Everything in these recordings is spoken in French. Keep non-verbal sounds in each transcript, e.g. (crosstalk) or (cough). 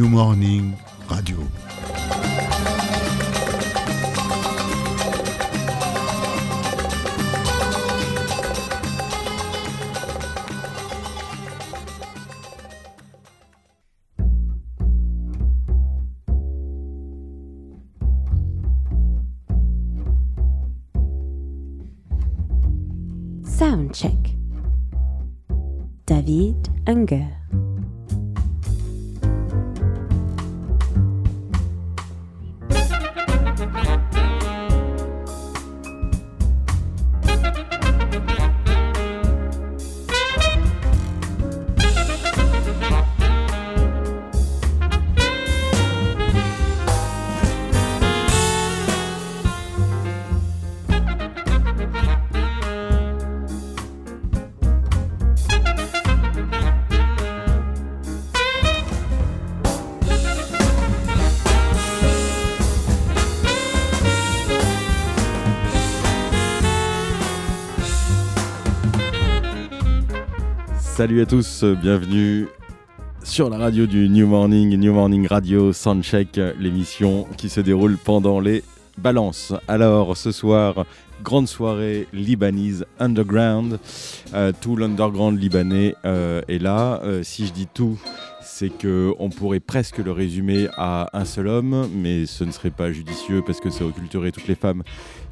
New Morning Radio. Salut à tous, bienvenue sur la radio du New Morning, New Morning Radio Soundcheck, l'émission qui se déroule pendant les balances. Alors ce soir, grande soirée libanise underground, euh, tout l'underground libanais euh, est là. Euh, si je dis tout, c'est que on pourrait presque le résumer à un seul homme, mais ce ne serait pas judicieux parce que ça occulterait toutes les femmes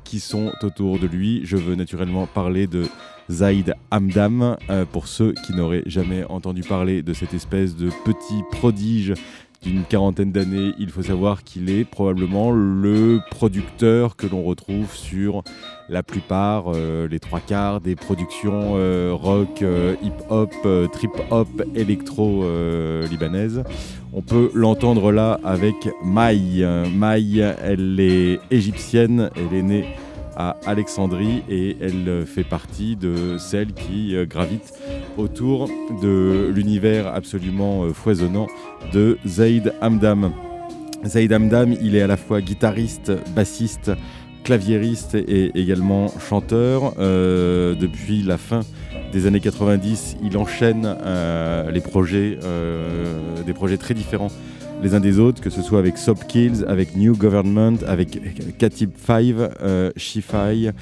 qui sont autour de lui. Je veux naturellement parler de Zaïd Hamdam, euh, pour ceux qui n'auraient jamais entendu parler de cette espèce de petit prodige d'une quarantaine d'années, il faut savoir qu'il est probablement le producteur que l'on retrouve sur la plupart, euh, les trois quarts des productions euh, rock, hip-hop, trip-hop, électro-libanaises. On peut l'entendre là avec Maï. Maï, elle est égyptienne, elle est née Alexandrie et elle fait partie de celles qui euh, gravitent autour de l'univers absolument euh, foisonnant de Zaid Hamdam. Zaid Hamdam, il est à la fois guitariste, bassiste, claviériste et également chanteur. Euh, depuis la fin des années 90, il enchaîne les projets, des projets très différents les uns des autres, que ce soit avec Soap avec New Government, avec Katib 5, euh, Shifai,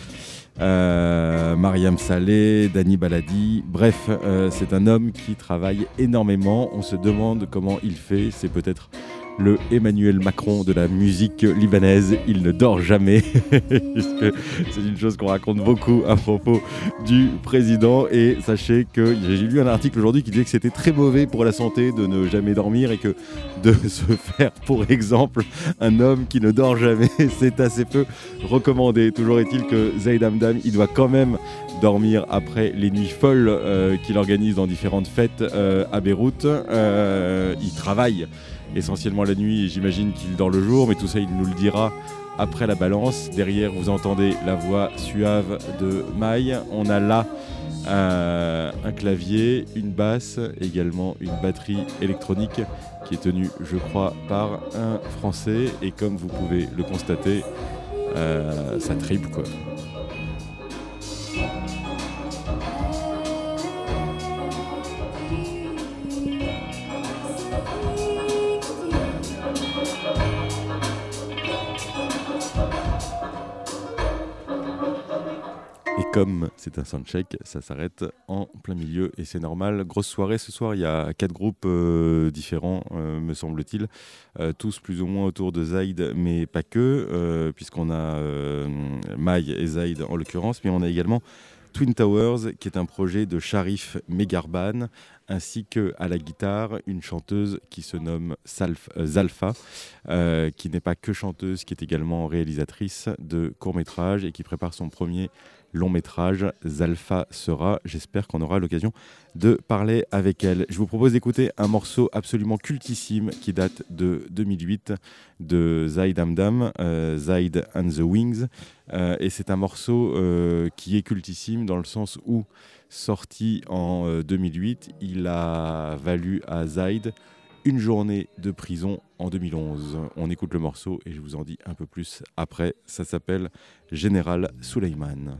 euh, Mariam Saleh, Dani Baladi. Bref, euh, c'est un homme qui travaille énormément. On se demande comment il fait. C'est peut-être le Emmanuel Macron de la musique libanaise. Il ne dort jamais, (laughs) c'est une chose qu'on raconte beaucoup à propos du président. Et sachez que j'ai lu un article aujourd'hui qui disait que c'était très mauvais pour la santé de ne jamais dormir et que de (laughs) se faire, pour exemple, un homme qui ne dort jamais, (laughs) c'est assez peu recommandé. Toujours est-il que Zaid Hamdam, il doit quand même dormir après les nuits folles euh, qu'il organise dans différentes fêtes euh, à Beyrouth. Euh, il travaille essentiellement la nuit et j'imagine qu'il dort le jour, mais tout ça il nous le dira après la balance. Derrière vous entendez la voix suave de Maï. On a là euh, un clavier, une basse, également une batterie électronique qui est tenue je crois par un Français et comme vous pouvez le constater, euh, ça tripe quoi. Comme c'est un soundcheck, ça s'arrête en plein milieu et c'est normal. Grosse soirée ce soir, il y a quatre groupes euh, différents, euh, me semble-t-il, euh, tous plus ou moins autour de Zaid, mais pas que, puisqu'on a Maï et Zaid en l'occurrence, mais on a également Twin Towers, qui est un projet de Sharif Megarban, ainsi que à la guitare une chanteuse qui se nomme Zalfa, qui n'est pas que chanteuse, qui est également réalisatrice de courts métrages et qui prépare son premier long métrage. Zalfa sera. J'espère qu'on aura l'occasion de parler avec elle. Je vous propose d'écouter un morceau absolument cultissime qui date de 2008 de Zaid Amdam, euh, Zaid and the Wings. Euh, et c'est un morceau euh, qui est cultissime dans le sens où, sorti en 2008, il a valu à Zaid une journée de prison en 2011. On écoute le morceau et je vous en dis un peu plus après. Ça s'appelle Général Suleiman.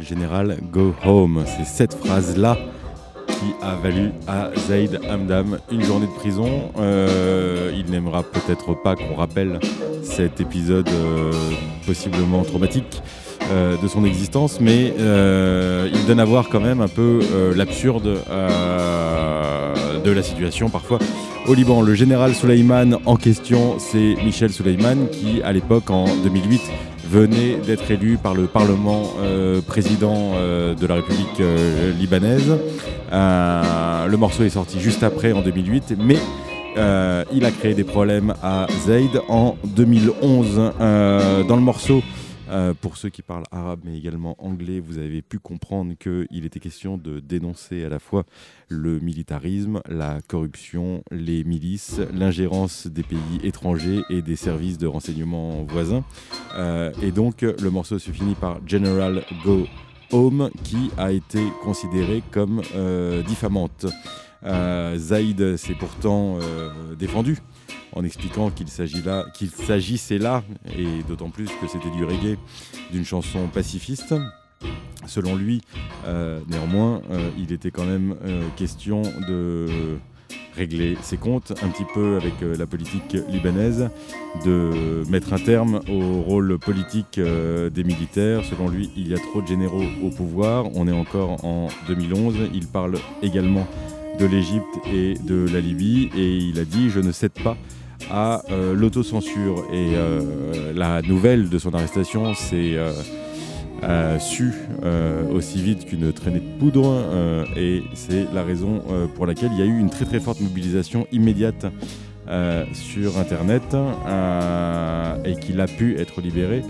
Général, go home. C'est cette phrase-là qui a valu à Zaid Hamdam une journée de prison. Euh, il n'aimera peut-être pas qu'on rappelle cet épisode euh, possiblement traumatique euh, de son existence, mais il donne à voir quand même un peu l'absurde de la situation parfois au Liban. Le général Soleiman en question, c'est Michel Soleiman qui, à l'époque, en 2008, venait d'être élu par le Parlement euh, président euh, de la République euh, libanaise. le morceau est sorti juste après, en 2008, mais il a créé des problèmes à Zaid en 2011. dans le morceau, euh, pour ceux qui parlent arabe mais également anglais, vous avez pu comprendre qu'il était question de dénoncer à la fois le militarisme, la corruption, les milices, l'ingérence des pays étrangers et des services de renseignement voisins. Euh, et donc le morceau se finit par General Go Home qui a été considéré comme euh, diffamante. Zaïd s'est pourtant défendu en expliquant qu'il s'agissait là, et d'autant plus que c'était du reggae, d'une chanson pacifiste. Selon lui, euh, néanmoins, euh, il était quand même euh, question de régler ses comptes un petit peu avec la politique libanaise, de mettre un terme au rôle politique des militaires. Selon lui, il y a trop de généraux au pouvoir. On est encore en 2011. Il parle également de l'Égypte et de la Libye et il a dit je ne cède pas à euh, l'autocensure. Et euh, la nouvelle de son arrestation s'est euh, su aussi vite qu'une traînée de poudre. et c'est la raison pour laquelle il y a eu une très très forte mobilisation immédiate sur Internet et qu'il a pu être libéré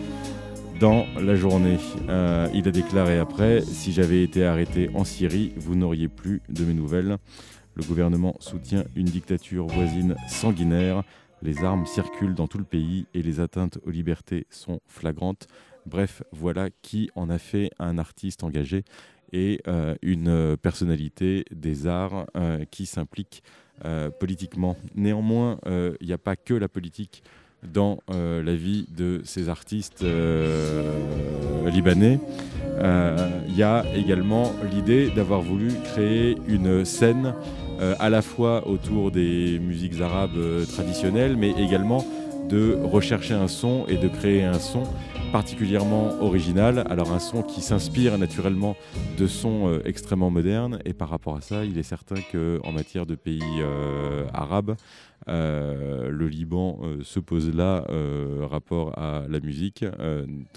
dans la journée. Euh, il a déclaré après Si j'avais été arrêté en Syrie, vous n'auriez plus de mes nouvelles. Le gouvernement soutient une dictature voisine sanguinaire. Les armes circulent dans tout le pays et les atteintes aux libertés sont flagrantes. Bref, voilà qui en a fait un artiste engagé et euh, une personnalité des arts euh, qui s'implique politiquement. Néanmoins, il n'y a pas que la politique dans la vie de ces artistes libanais. Il y a également l'idée d'avoir voulu créer une scène à la fois autour des musiques arabes traditionnelles, mais également de rechercher un son et de créer un son particulièrement original. Alors un son qui s'inspire naturellement de sons euh, extrêmement modernes et par rapport à ça, il est certain qu'en matière de pays euh, arabes, euh, le Liban se pose là rapport à la musique,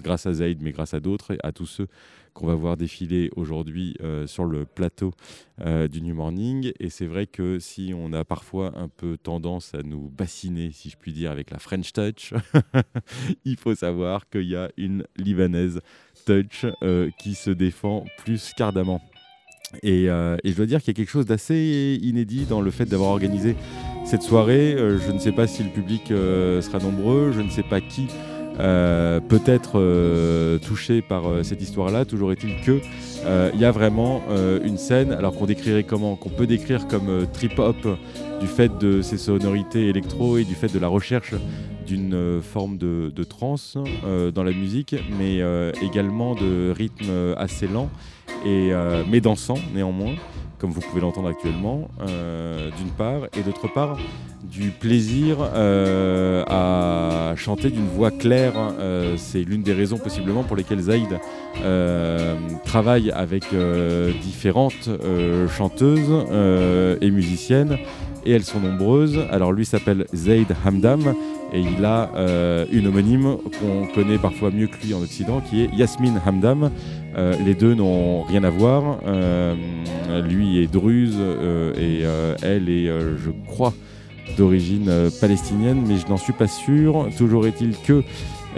grâce à Zaïd, mais grâce à d'autres, à tous ceux qu'on va voir défiler aujourd'hui euh, sur le plateau euh, du New Morning. Et c'est vrai que si on a parfois un peu tendance à nous bassiner, si je puis dire, avec la French Touch, (laughs) il faut savoir qu'il y a une Libanaise Touch euh, qui se défend plus qu'ardemment. Et, et, je dois dire qu'il y a quelque chose d'assez inédit dans le fait d'avoir organisé cette soirée. je ne sais pas si le public sera nombreux, je ne sais pas qui euh, peut-être euh, touché par euh, cette histoire-là. Toujours est-il que il y a vraiment une scène, alors qu'on décrirait comment, qu'on peut décrire comme trip-hop du fait de ses sonorités électro et du fait de la recherche d'une forme de, de trance dans la musique, mais également de rythme assez lent et mais dansant néanmoins comme vous pouvez l'entendre actuellement, euh, d'une part, et d'autre part, du plaisir euh, à chanter d'une voix claire. Euh, c'est l'une des raisons possiblement pour lesquelles Zaïd travaille avec différentes chanteuses et musiciennes, et elles sont nombreuses. Alors lui s'appelle Zaid Hamdam, et il a une homonyme qu'on connaît parfois mieux que lui en Occident, qui est Yasmine Hamdam. les deux n'ont rien à voir. lui est druze et elle est, je crois, d'origine palestinienne, mais je n'en suis pas sûr. Toujours est-il que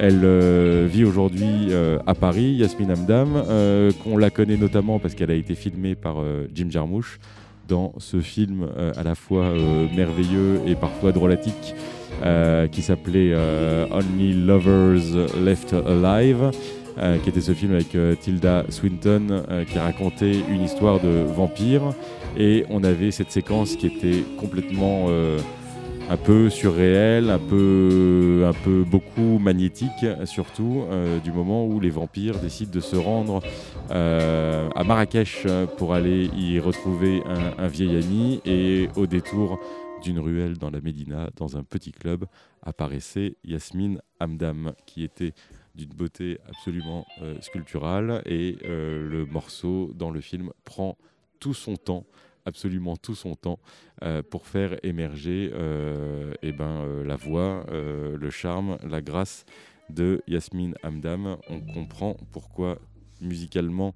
elle vit aujourd'hui à Paris, Yasmine Hamdam, qu'on la connaît notamment parce qu'elle a été filmée par Jim Jarmusch dans ce film à la fois merveilleux et parfois drôlatique qui s'appelait Only Lovers Left Alive. qui était ce film avec Tilda Swinton qui racontait une histoire de vampire et on avait cette séquence qui était complètement un peu surréel, un peu, un peu beaucoup magnétique, surtout euh, du moment où les vampires décident de se rendre euh, à Marrakech pour aller y retrouver un, vieil ami. Et au détour d'une ruelle dans la Médina, dans un petit club, apparaissait Yasmine Hamdam, qui était d'une beauté absolument euh, sculpturale. Et le morceau dans le film prend tout son temps absolument tout son temps euh, pour faire émerger euh, eh ben, euh, la voix, le charme, la grâce de Yasmine Hamdam. On comprend pourquoi musicalement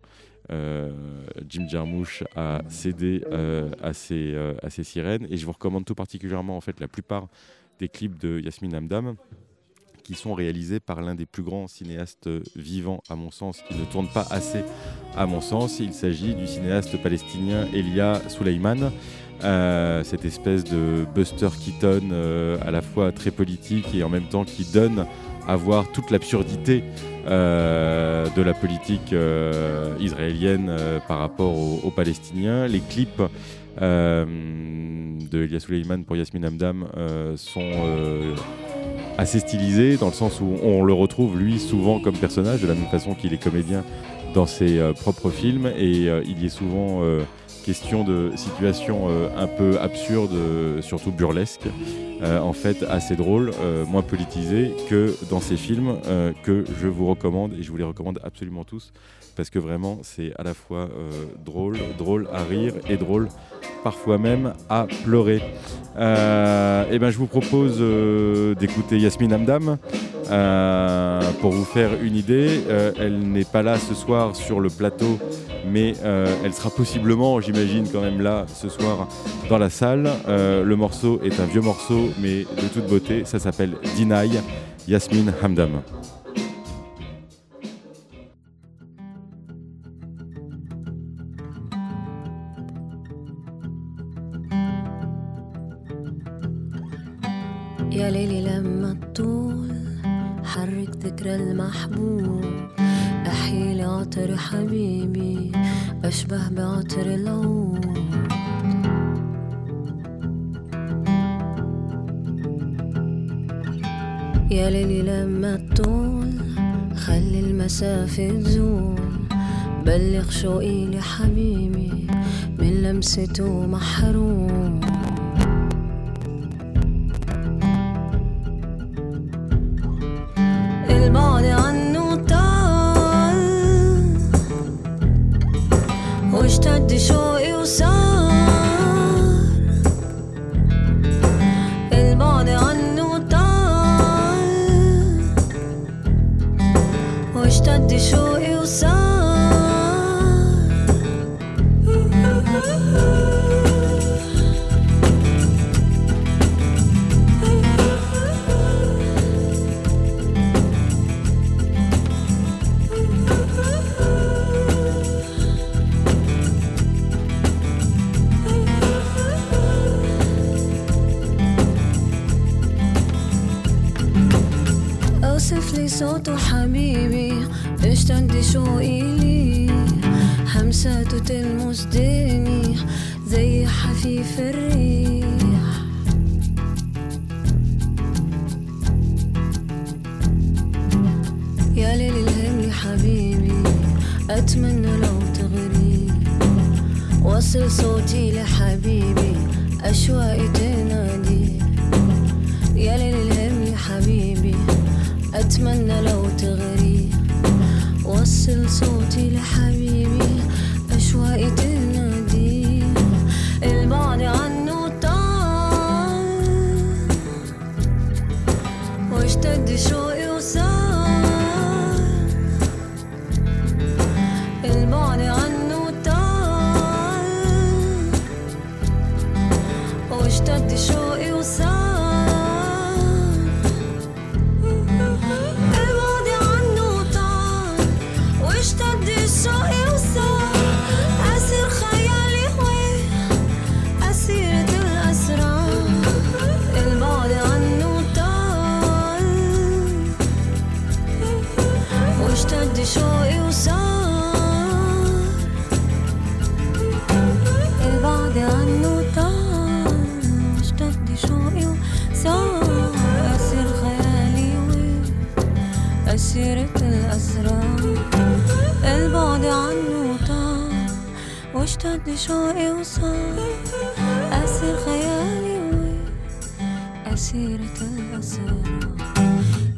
Jim Jarmusch a cédé à, ses, à ses sirènes et je vous recommande tout particulièrement en fait la plupart des clips de Yasmine Hamdam qui sont réalisés par l'un des plus grands cinéastes vivants, à mon sens, qui ne tourne pas assez, à mon sens. Il s'agit du cinéaste palestinien Elia Suleiman. Euh, cette espèce de Buster Keaton euh, à la fois très politique et en même temps qui donne à voir toute l'absurdité euh, de la politique israélienne par rapport aux, Palestiniens. Les clips de Elia Suleiman pour Yasmin Hamdam sont assez stylisé, dans le sens où on le retrouve lui souvent comme personnage, de la même façon qu'il est comédien dans ses euh, propres films, et euh, il y est souvent euh, question de situations un peu absurdes, surtout burlesques, en fait assez drôles, moins politisées que dans ces films que je vous recommande, et je vous les recommande absolument tous, parce que vraiment c'est à la fois drôle, drôle à rire et drôle parfois même à pleurer. Euh, et ben, je vous propose euh, d'écouter Yasmine Hamdam euh, pour vous faire une idée. elle n'est pas là ce soir sur le plateau, mais euh, elle sera possiblement, j'imagine, quand même là ce soir dans la salle. Euh, le morceau est un vieux morceau, mais de toute beauté, ça s'appelle Deny, Yasmine Hamdam. عطر حبيبي أشبه بعطر العود يا ليلي لما تطول خلي المسافة تزول بلغ شوقي لحبيبي من لمسته محروم. البعد start to show you some واشتد شوقي وصار أسير خيالي وين أسيرة الأسرار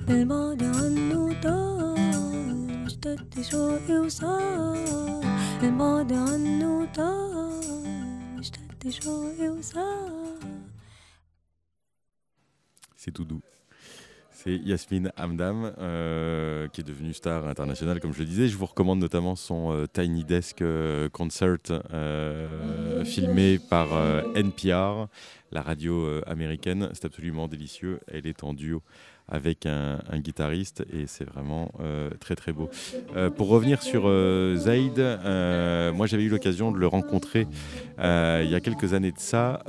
البعد عنه طال واشتد شوقي وصار البعد عنه طال واشتد شوقي وصار C'est tout doux. C'est Yasmine Hamdam, euh, qui est devenue star internationale, comme je le disais. Je vous recommande notamment son euh, Tiny Desk euh, Concert, filmé par NPR, la radio américaine. C'est absolument délicieux. Elle est en duo avec un, guitariste et c'est vraiment euh, très très beau. Euh, pour revenir sur euh, Zaid, euh, moi j'avais eu l'occasion de le rencontrer il y a quelques années de ça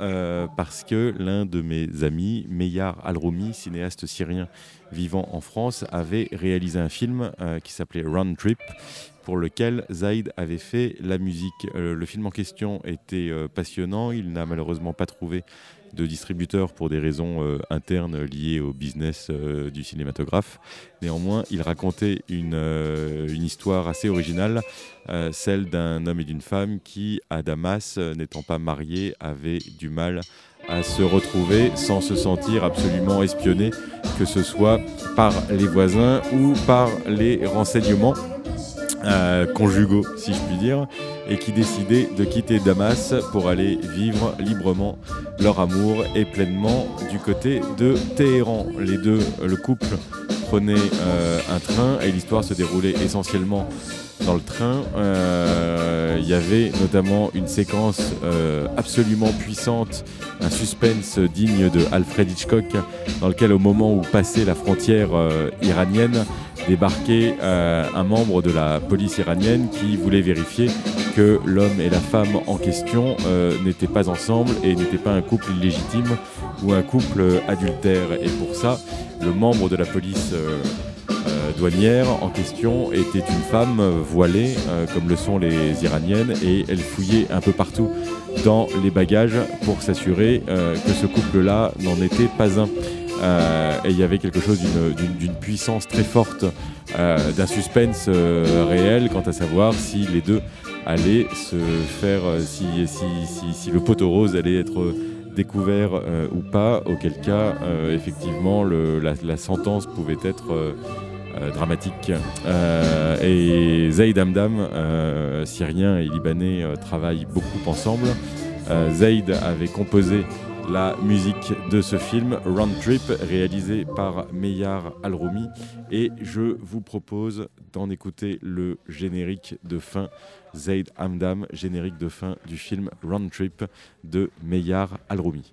parce que l'un de mes amis, Meyar Al-Roumi, cinéaste syrien vivant en France, avait réalisé un film qui s'appelait Round Trip pour lequel Zaid avait fait la musique. Le film en question était passionnant, il n'a malheureusement pas trouvé distributeur pour des raisons euh, internes liées au business euh, du cinématographe. Néanmoins, il racontait une, euh, une histoire assez originale, celle d'un homme et d'une femme qui, à Damas, n'étant pas mariés, avaient du mal à se retrouver sans se sentir absolument espionnés, que ce soit par les voisins ou par les renseignements conjugaux, si je puis dire, et qui décidaient de quitter Damas pour aller vivre librement leur amour et pleinement du côté de Téhéran. Les deux, le couple prenait euh, un train et l'histoire se déroulait essentiellement dans le train. Euh, Il y avait notamment une séquence euh, absolument puissante, un suspense digne de Alfred Hitchcock, dans lequel au moment où passait la frontière iranienne, débarqué euh, un membre de la police iranienne qui voulait vérifier que l'homme et la femme en question euh, n'étaient pas ensemble et n'étaient pas un couple illégitime ou un couple adultère. Et pour ça, le membre de la police euh, euh, douanière en question était une femme voilée, comme le sont les iraniennes, et elle fouillait un peu partout dans les bagages pour s'assurer que ce couple-là n'en était pas un. Et il y avait quelque chose d'une- puissance très forte, d'un suspense réel quant à savoir si les deux allaient se faire, euh, si, si, si, si le poteau rose allait être découvert euh, ou pas, auquel cas, euh, effectivement, le- la, sentence pouvait être euh, euh, dramatique. Euh, et Zaid Hamdam, euh, syrien et libanais, euh, travaillent beaucoup ensemble. Euh, Zaid avait composé la musique de ce film, Round Trip, réalisé par Meyar Al-Roumi. Et je vous propose d'en écouter le générique de fin, Zaid Hamdam, générique de fin du film Round Trip de Meyar Al-Roumi.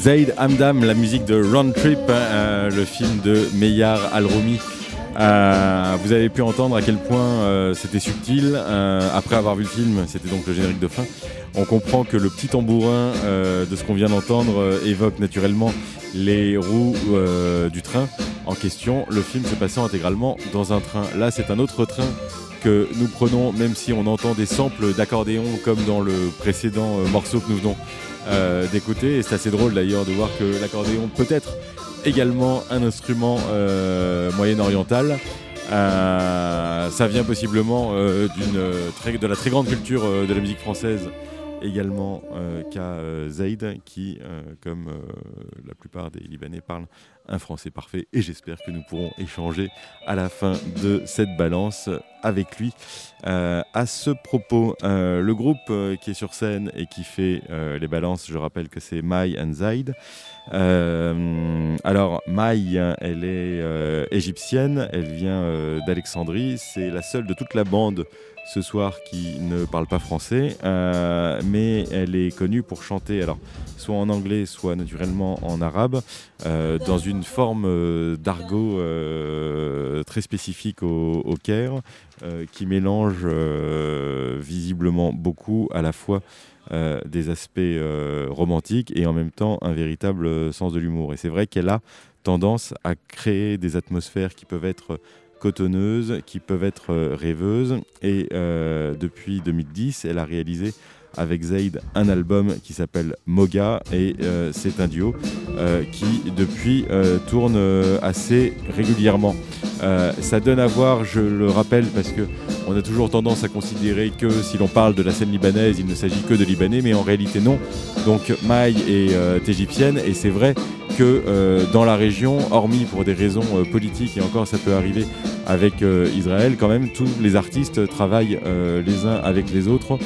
Zaid Hamdam, la musique de Round Trip, euh, le film de Meyar Al-Roumi. Euh, vous avez pu entendre à quel point euh, c'était subtil. Après avoir vu le film, c'était donc le générique de fin. On comprend que le petit tambourin de ce qu'on vient d'entendre évoque naturellement les roues du train en question. Le film se passant intégralement dans un train. Là, c'est un autre train que nous prenons, même si on entend des samples d'accordéon comme dans le précédent morceau que nous venons euh, d'écouter. Et c'est assez drôle d'ailleurs de voir que l'accordéon peut être également un instrument euh, moyen-oriental. Euh, ça vient possiblement de la très grande culture de la musique française également euh, qu'a euh, Zaid qui, euh, comme euh, la plupart des Libanais, parle un français parfait et j'espère que nous pourrons échanger à la fin de cette balance avec lui. Euh, à ce propos, euh, le groupe euh, qui est sur scène et qui fait euh, les balances, je rappelle que c'est Mai and Zaid. Euh, alors, Mai, elle est euh, égyptienne, elle vient euh, d'Alexandrie, c'est la seule de toute la bande ce soir qui ne parle pas français, euh, mais elle est connue pour chanter alors soit en anglais, soit naturellement en arabe, euh, dans une forme euh, d'argot très spécifique au, Caire, qui mélange visiblement beaucoup à la fois des aspects romantiques et en même temps un véritable sens de l'humour. Et c'est vrai qu'elle a tendance à créer des atmosphères qui peuvent être cotonneuses, qui peuvent être euh, rêveuses. Et euh, depuis 2010, elle a réalisé avec Zayd un album qui s'appelle Moga et euh, c'est un duo qui depuis tourne assez régulièrement. Euh, ça donne à voir, je le rappelle, parce que on a toujours tendance à considérer que si l'on parle de la scène libanaise, il ne s'agit que de Libanais, mais en réalité non. Donc Maï est euh, égyptienne et c'est vrai que euh, dans la région, hormis pour des raisons politiques, et encore ça peut arriver avec Israël, quand même, tous les artistes travaillent les uns avec les autres.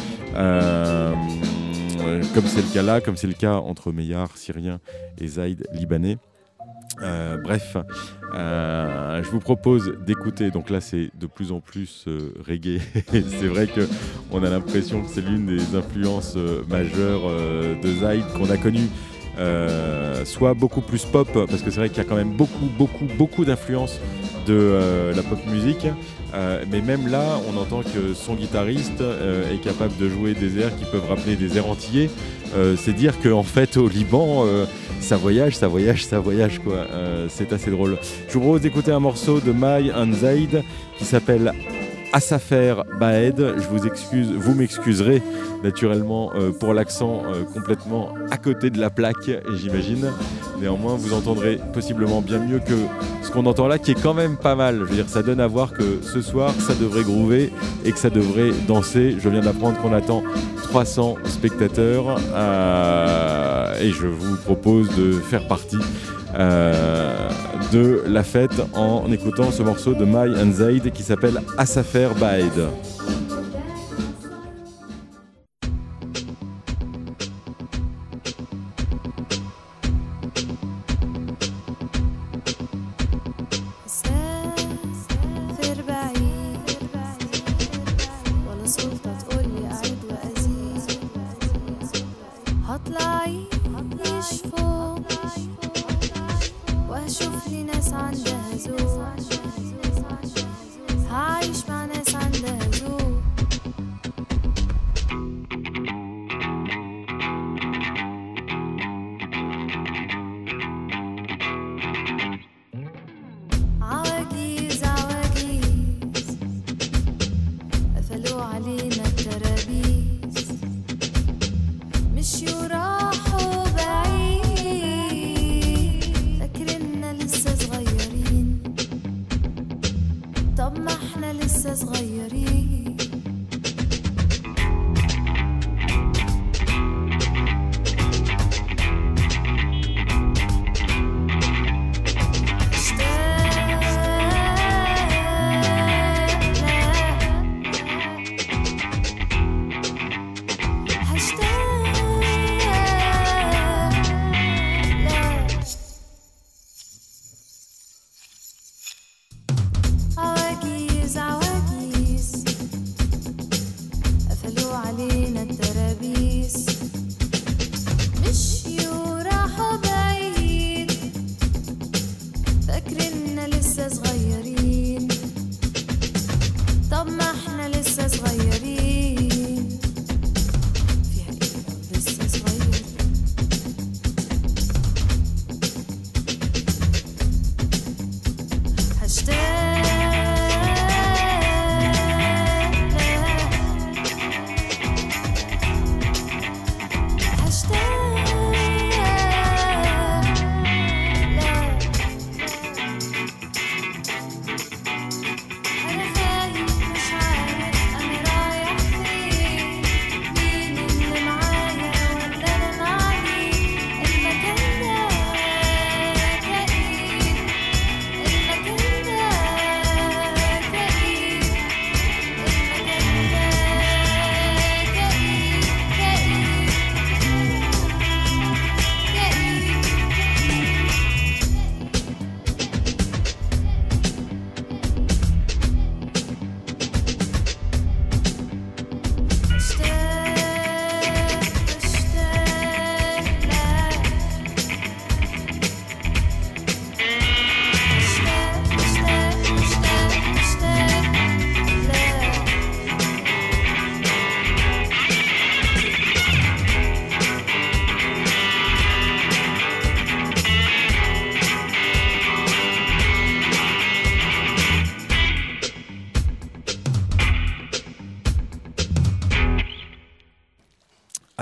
Comme c'est le cas là, comme c'est le cas entre Meillard, syrien, et Zaïd, libanais. Euh, bref, euh, je vous propose d'écouter. Donc là, c'est de plus en plus euh, reggae. (laughs) c'est vrai que on a l'impression que c'est l'une des influences majeures de Zayd qu'on a connue. soit beaucoup plus pop, parce que c'est vrai qu'il y a quand même beaucoup, beaucoup, beaucoup d'influences de la pop musique. Mais même là, on entend que son guitariste est capable de jouer des airs qui peuvent rappeler des airs antillais. Euh, c'est dire qu'en fait, au Liban, euh, ça voyage, ça voyage, ça voyage, quoi. Euh, c'est assez drôle. Je vous propose d'écouter un morceau de Mai and Zaid qui s'appelle Assafer Baed. Je vous excuse, vous m'excuserez naturellement euh, pour l'accent euh, complètement à côté de la plaque, j'imagine. Néanmoins, vous entendrez possiblement bien mieux que ce qu'on entend là, qui est quand même pas mal. Je veux dire, ça donne à voir que ce soir, ça devrait groover et que ça devrait danser. Je viens d'apprendre qu'on attend 300 spectateurs euh, et je vous propose de faire partie de la fête en écoutant ce morceau de Mai and Zaid qui s'appelle Assafer Baed.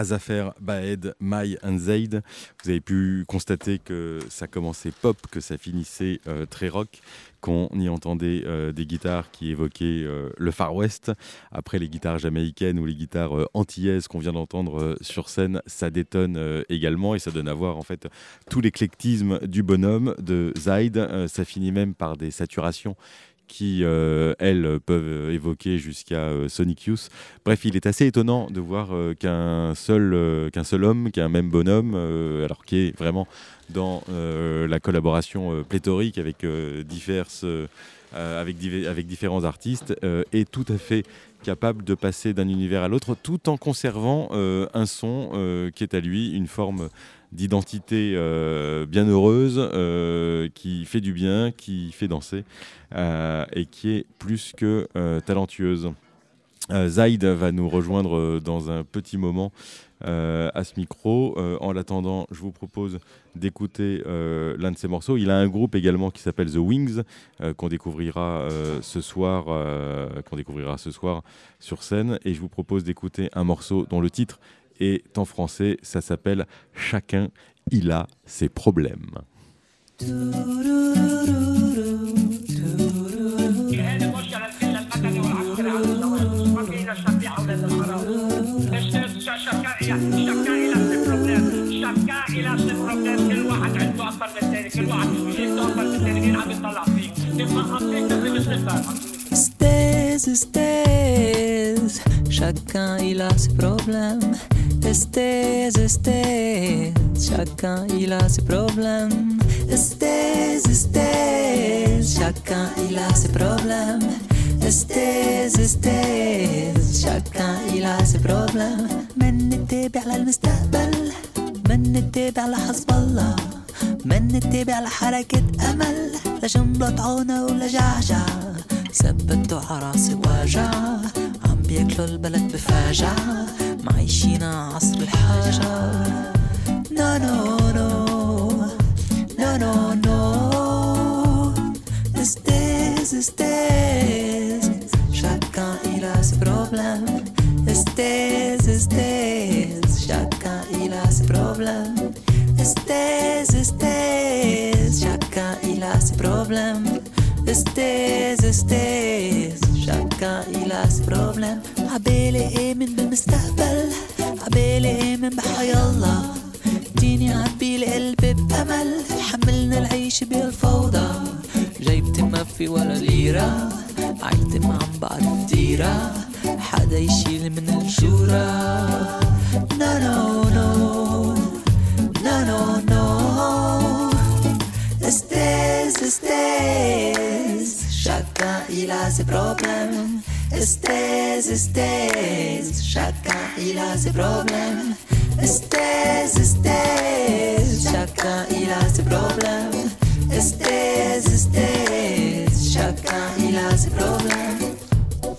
Azafer, Baed, Mai and Zaid. Vous avez pu constater que ça commençait pop, que ça finissait euh, très rock, qu'on y entendait euh, des guitares qui évoquaient euh, le Far West. Après les guitares jamaïcaines ou les guitares antillaises qu'on vient d'entendre sur scène, ça détonne également et ça donne à voir en fait tout l'éclectisme du bonhomme de Zaid. Ça finit même par des saturations qui, euh, elles, peuvent évoquer jusqu'à euh, Sonic Youth. Bref, il est assez étonnant de voir euh, qu'un seul, seul homme, qu'un même bonhomme, alors qui est vraiment dans la collaboration pléthorique avec, diverses, avec, avec différents artistes, est tout à fait capable de passer d'un univers à l'autre tout en conservant un son qui est à lui, une forme d'identité euh, bien heureuse, euh, qui fait du bien, qui fait danser euh, et qui est plus que euh, talentueuse. Zaid va nous rejoindre dans un petit moment à ce micro. En l'attendant, je vous propose d'écouter l'un de ses morceaux. Il a un groupe également qui s'appelle The Wings qu'on découvrira ce soir, qu'on découvrira ce soir sur scène. Et je vous propose d'écouter un morceau dont le titre est en français. Ça s'appelle Chacun il a ses problèmes. Estés, estés, chacun il a ses problèmes. Estés, estés, chacun il a ses problèmes. Estés, estés, chacun il a ses problèmes. Estés, estés, chacun il a ses problèmes. من نتابع للمستقبل من نتابع لحزب الله من نتابع لحركة أمل لجملة طعونة ولا جعجع ثبتوا عراسي وجع عم بياكلوا البلد بفاجعة معيشينا عصر الحاجة No, no, no No, no, no Estés, estés Chacun il a ses problèmes Estés, estés Chacun il a ses problèmes Estés, estés Chacun il a ses problèmes Estés, estés Chacun il a ses problèmes عبالي آمن بالمستقبل عبالي آمن بحي الله؟ اديني عبيلي قلبي بأمل. حملنا العيش بالفوضى. جيبتي ما في ولا ليرة. عيلتي ما عم بعرف ديرة. حدا يشيل من الجورة. No, no, no. No, no, no. Estés, estés Chacun il a ses problèmes Estés, estés Chacun il a ses problèmes Estés, estés Chacun il a ses problèmes Estés, estés Chacun il a ses problèmes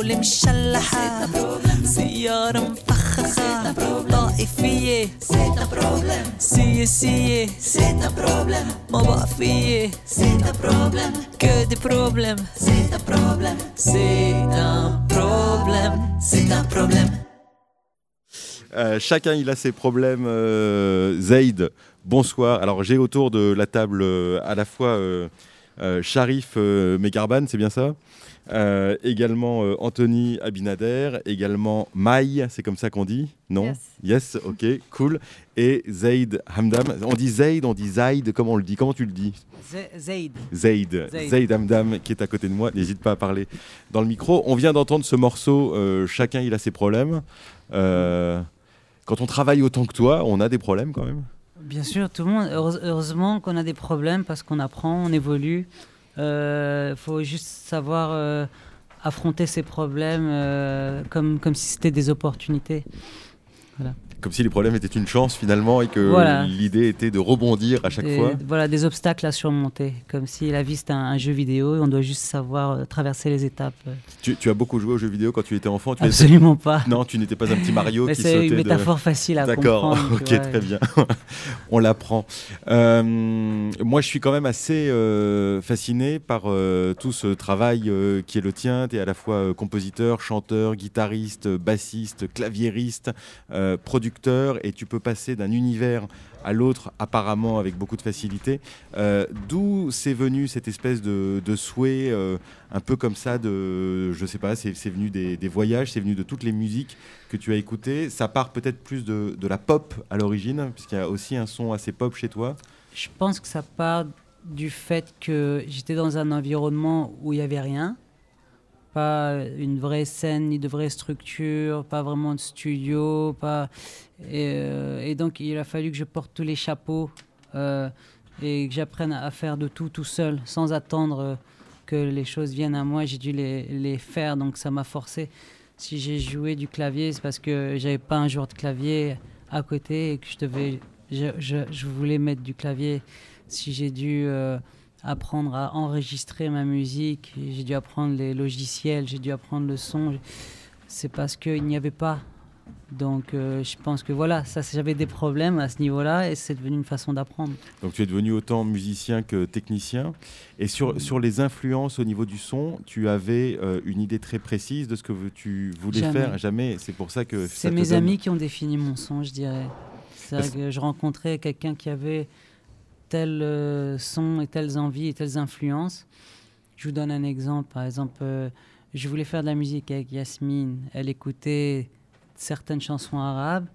C'est un problème الدولة مشلحة C'est un problème سيارة مفخخة طائفية C'est un problème سية سية C'est un problème ما بقى فيي C'est un problème Que des problèmes C'est un problème C'est un problème C'est un problème Euh, chacun il a ses problèmes. Euh, Zaid, bonsoir. Alors j'ai autour de la table euh, à la fois euh, euh, Sharif euh, Megarban, c'est bien ça Euh, Également euh, Anthony Abinader, également Maï, c'est comme ça qu'on dit Non? Yes. Yes, ok, cool. Et Zaid Hamdam. On dit Zaid, on dit Zaid, comment on le dit? Comment tu le dis? Zaid. Zaid, Zaid. Hamdam qui est à côté de moi, n'hésite pas à parler dans le micro. On vient d'entendre ce morceau, euh, chacun il a ses problèmes. Euh, quand on travaille autant que toi, on a des problèmes quand même. Bien sûr, tout le monde. heureuse- Heureusement qu'on a des problèmes parce qu'on apprend, on évolue. Il faut juste savoir euh, affronter ces problèmes euh, comme, comme si c'était des opportunités. Comme si les problèmes étaient une chance finalement et que Voilà. l'idée était de rebondir à chaque Des- fois. Voilà, des obstacles à surmonter. Comme si la vie c'était un, un jeu vidéo et on doit juste savoir euh, traverser les étapes. Tu, tu as beaucoup joué aux jeux vidéo quand tu étais enfant tu étais- Absolument pas. Non, tu n'étais pas un petit Mario Mais qui c'est sautait une de- métaphore facile à D'accord, comprendre. ok, tu vois. très bien. (laughs) On l'apprend. Euh, moi, je suis quand même assez euh, fasciné par tout ce travail qui est le tien. Tu es à la fois compositeur, chanteur, guitariste, bassiste, claviériste, euh, et tu peux passer d'un univers à l'autre apparemment avec beaucoup de facilité. Euh, D'où c'est venu cette espèce de, souhait euh, un peu comme ça de, je sais pas, c'est venu des, des voyages, c'est venu de toutes les musiques que tu as écoutées. Ça part peut-être plus de, de la pop à l'origine, puisqu'il y a aussi un son assez pop chez toi. Je pense que ça part du fait que j'étais dans un environnement où il n'y avait rien. Pas une vraie scène, ni de vraie structure, pas vraiment de studio. Pas... Et, euh, donc, il a fallu que je porte tous les chapeaux euh, et que j'apprenne à faire de tout tout seul, sans attendre euh, que les choses viennent à moi. J'ai dû les, les faire, donc ça m'a forcé. Si j'ai joué du clavier, c'est parce que j'avais pas un joueur de clavier à côté et que je devais je, je- je voulais mettre du clavier. Si j'ai dû apprendre à enregistrer ma musique, j'ai dû apprendre les logiciels, j'ai dû apprendre le son, c'est parce qu'il n'y avait pas. Donc euh, je pense que voilà, ça j'avais des problèmes à ce niveau-là et c'est devenu une façon d'apprendre. Donc tu es devenu autant musicien que technicien. Et sur, sur les influences au niveau du son, tu avais euh, une idée très précise de ce que tu voulais Jamais. faire? Jamais. C'est pour ça que C'est mes donne- amis qui ont défini mon son, je dirais. C'est que je rencontrais quelqu'un qui avait tel euh, son et telles envies et telles influences. Je vous donne un exemple. Par exemple, euh, je voulais faire de la musique avec Yasmine. Elle écoutait certaines chansons arabes.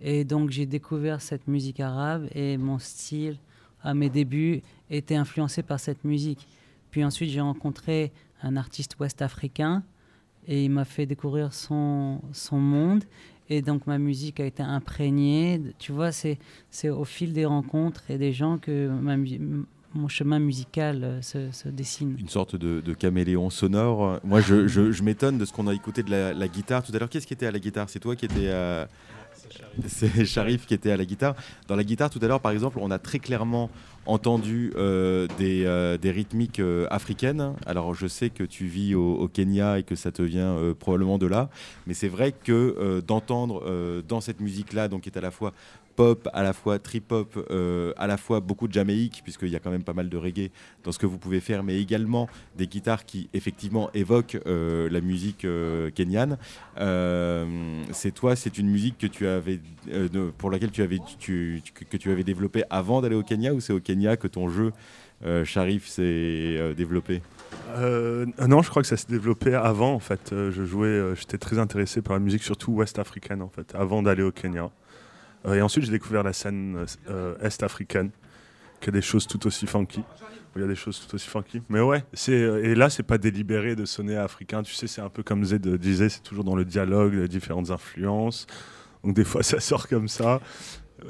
Et donc, j'ai découvert cette musique arabe et mon style, à mes débuts, était influencé par cette musique. Puis ensuite, j'ai rencontré un artiste ouest-africain et il m'a fait découvrir son, son monde. Et donc, ma musique a été imprégnée. Tu vois, c'est c'est au fil des rencontres et des gens que ma mon chemin musical euh, se, se dessine. Une sorte de, de caméléon sonore. Moi, je, je- je m'étonne de ce qu'on a écouté de la, la guitare tout à l'heure. Qu'est-ce qui était à la guitare? C'est toi qui étais à... C'est Sharif (laughs) qui était à la guitare. Dans la guitare, tout à l'heure, par exemple, on a très clairement entendu euh, des, euh, des rythmiques euh, africaines. Alors, je sais que tu vis au, au Kenya et que ça te vient probablement de là. Mais c'est vrai que d'entendre dans cette musique-là, donc qui est à la fois pop, à la fois trip-hop, euh, à la fois beaucoup de Jamaïque, puisqu'il y a quand même pas mal de reggae dans ce que vous pouvez faire, mais également des guitares qui effectivement évoquent euh, la musique euh, kenyane. Euh, c'est toi, c'est une musique que tu avais, pour laquelle tu avais, tu, tu- que tu avais avant d'aller au Kenya, ou c'est au Kenya que ton jeu Sharif s'est développé? Non, je crois que ça s'est développé avant en fait. Je jouais, j'étais très intéressé par la musique surtout ouest africaine en fait, avant d'aller au Kenya. Euh, et ensuite, j'ai découvert la scène euh, est-africaine, qui a des choses tout aussi funky. Il y a des choses tout aussi funky. Mais ouais, c'est euh, et là, c'est pas délibéré de sonner africain. Tu sais, c'est un peu comme Zed disait, c'est toujours dans le dialogue, les différentes influences. Donc des fois, (laughs) ça sort comme ça.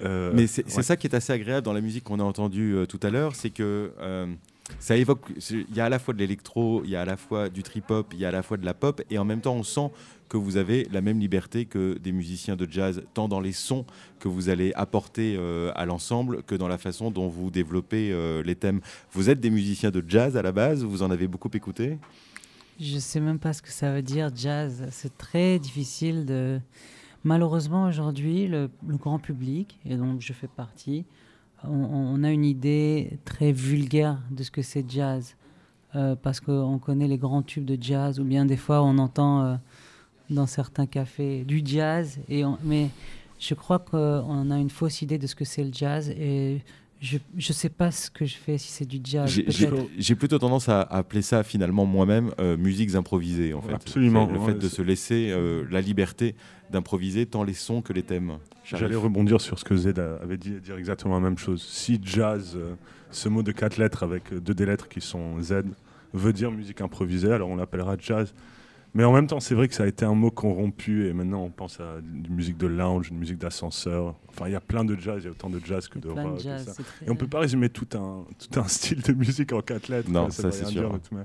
Euh, Mais c'est c'est ouais. ça qui est assez agréable dans la musique qu'on a entendue euh, tout à l'heure, c'est que euh, ça évoque. Il y a à la fois de l'électro, il y a à la fois du trip-hop, il y a à la fois de la pop, et en même temps, on sent que vous avez la même liberté que des musiciens de jazz, tant dans les sons que vous allez apporter euh, à l'ensemble que dans la façon dont vous développez euh, les thèmes. Vous êtes des musiciens de jazz à la base, vous en avez beaucoup écouté? Je sais même pas ce que ça veut dire jazz. C'est très difficile de. Malheureusement aujourd'hui, le, le grand public, et donc je fais partie, on, a une idée très vulgaire de ce que c'est jazz, Euh, parce qu'on connaît les grands tubes de jazz, ou bien des fois on entend euh, dans certains cafés du jazz, et mais je crois qu'on a une fausse idée de ce que c'est le jazz, et je ne sais pas ce que je fais si c'est du jazz. J'ai- plutôt tendance à appeler ça finalement moi-même euh, musiques improvisées en fait. Absolument, Le ouais, fait de se laisser euh, la liberté d'improviser tant les sons que les thèmes. J'allais rebondir sur ce que Zed avait dit et dire exactement la même chose. Si jazz, euh, ce mot de quatre lettres avec euh, deux des lettres qui sont Z, veut dire musique improvisée, alors on l'appellera jazz. Mais en même temps, c'est vrai que ça a été un mot corrompu et maintenant on pense à une musique de lounge, une musique d'ascenseur. Enfin, il y a plein de jazz, il y a autant de jazz que de rock. et très- Et on peut pas résumer tout un, tout un (laughs) style de musique en quatre lettres. Non, ça, c'est sûr. dire.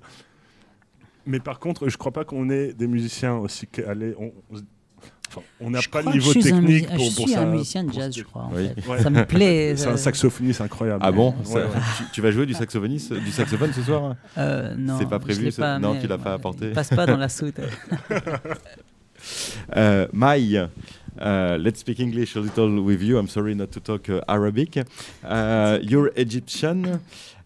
Mais par contre, je crois pas qu'on est des musiciens aussi calés. On- on- Enfin, on n'a Je pas le niveau je technique musi- pour, Je pour suis ça. un musicien de pour jazz, ce- je crois. en Oui. fait. Ouais. (laughs) Ça me plaît. C'est un ça- saxophoniste incroyable. Ah bon Ouais, Ça- ouais. tu, tu vas jouer du saxophoniste, du saxophone ce soir Euh, non, C'est pas je prévu, ça Non, tu l'as pas apporté il Passe pas dans la soute. (laughs) Uh, Mai, uh, let's speak English a little with you. I'm sorry not to talk uh, Arabic. Uh, you're Egyptian.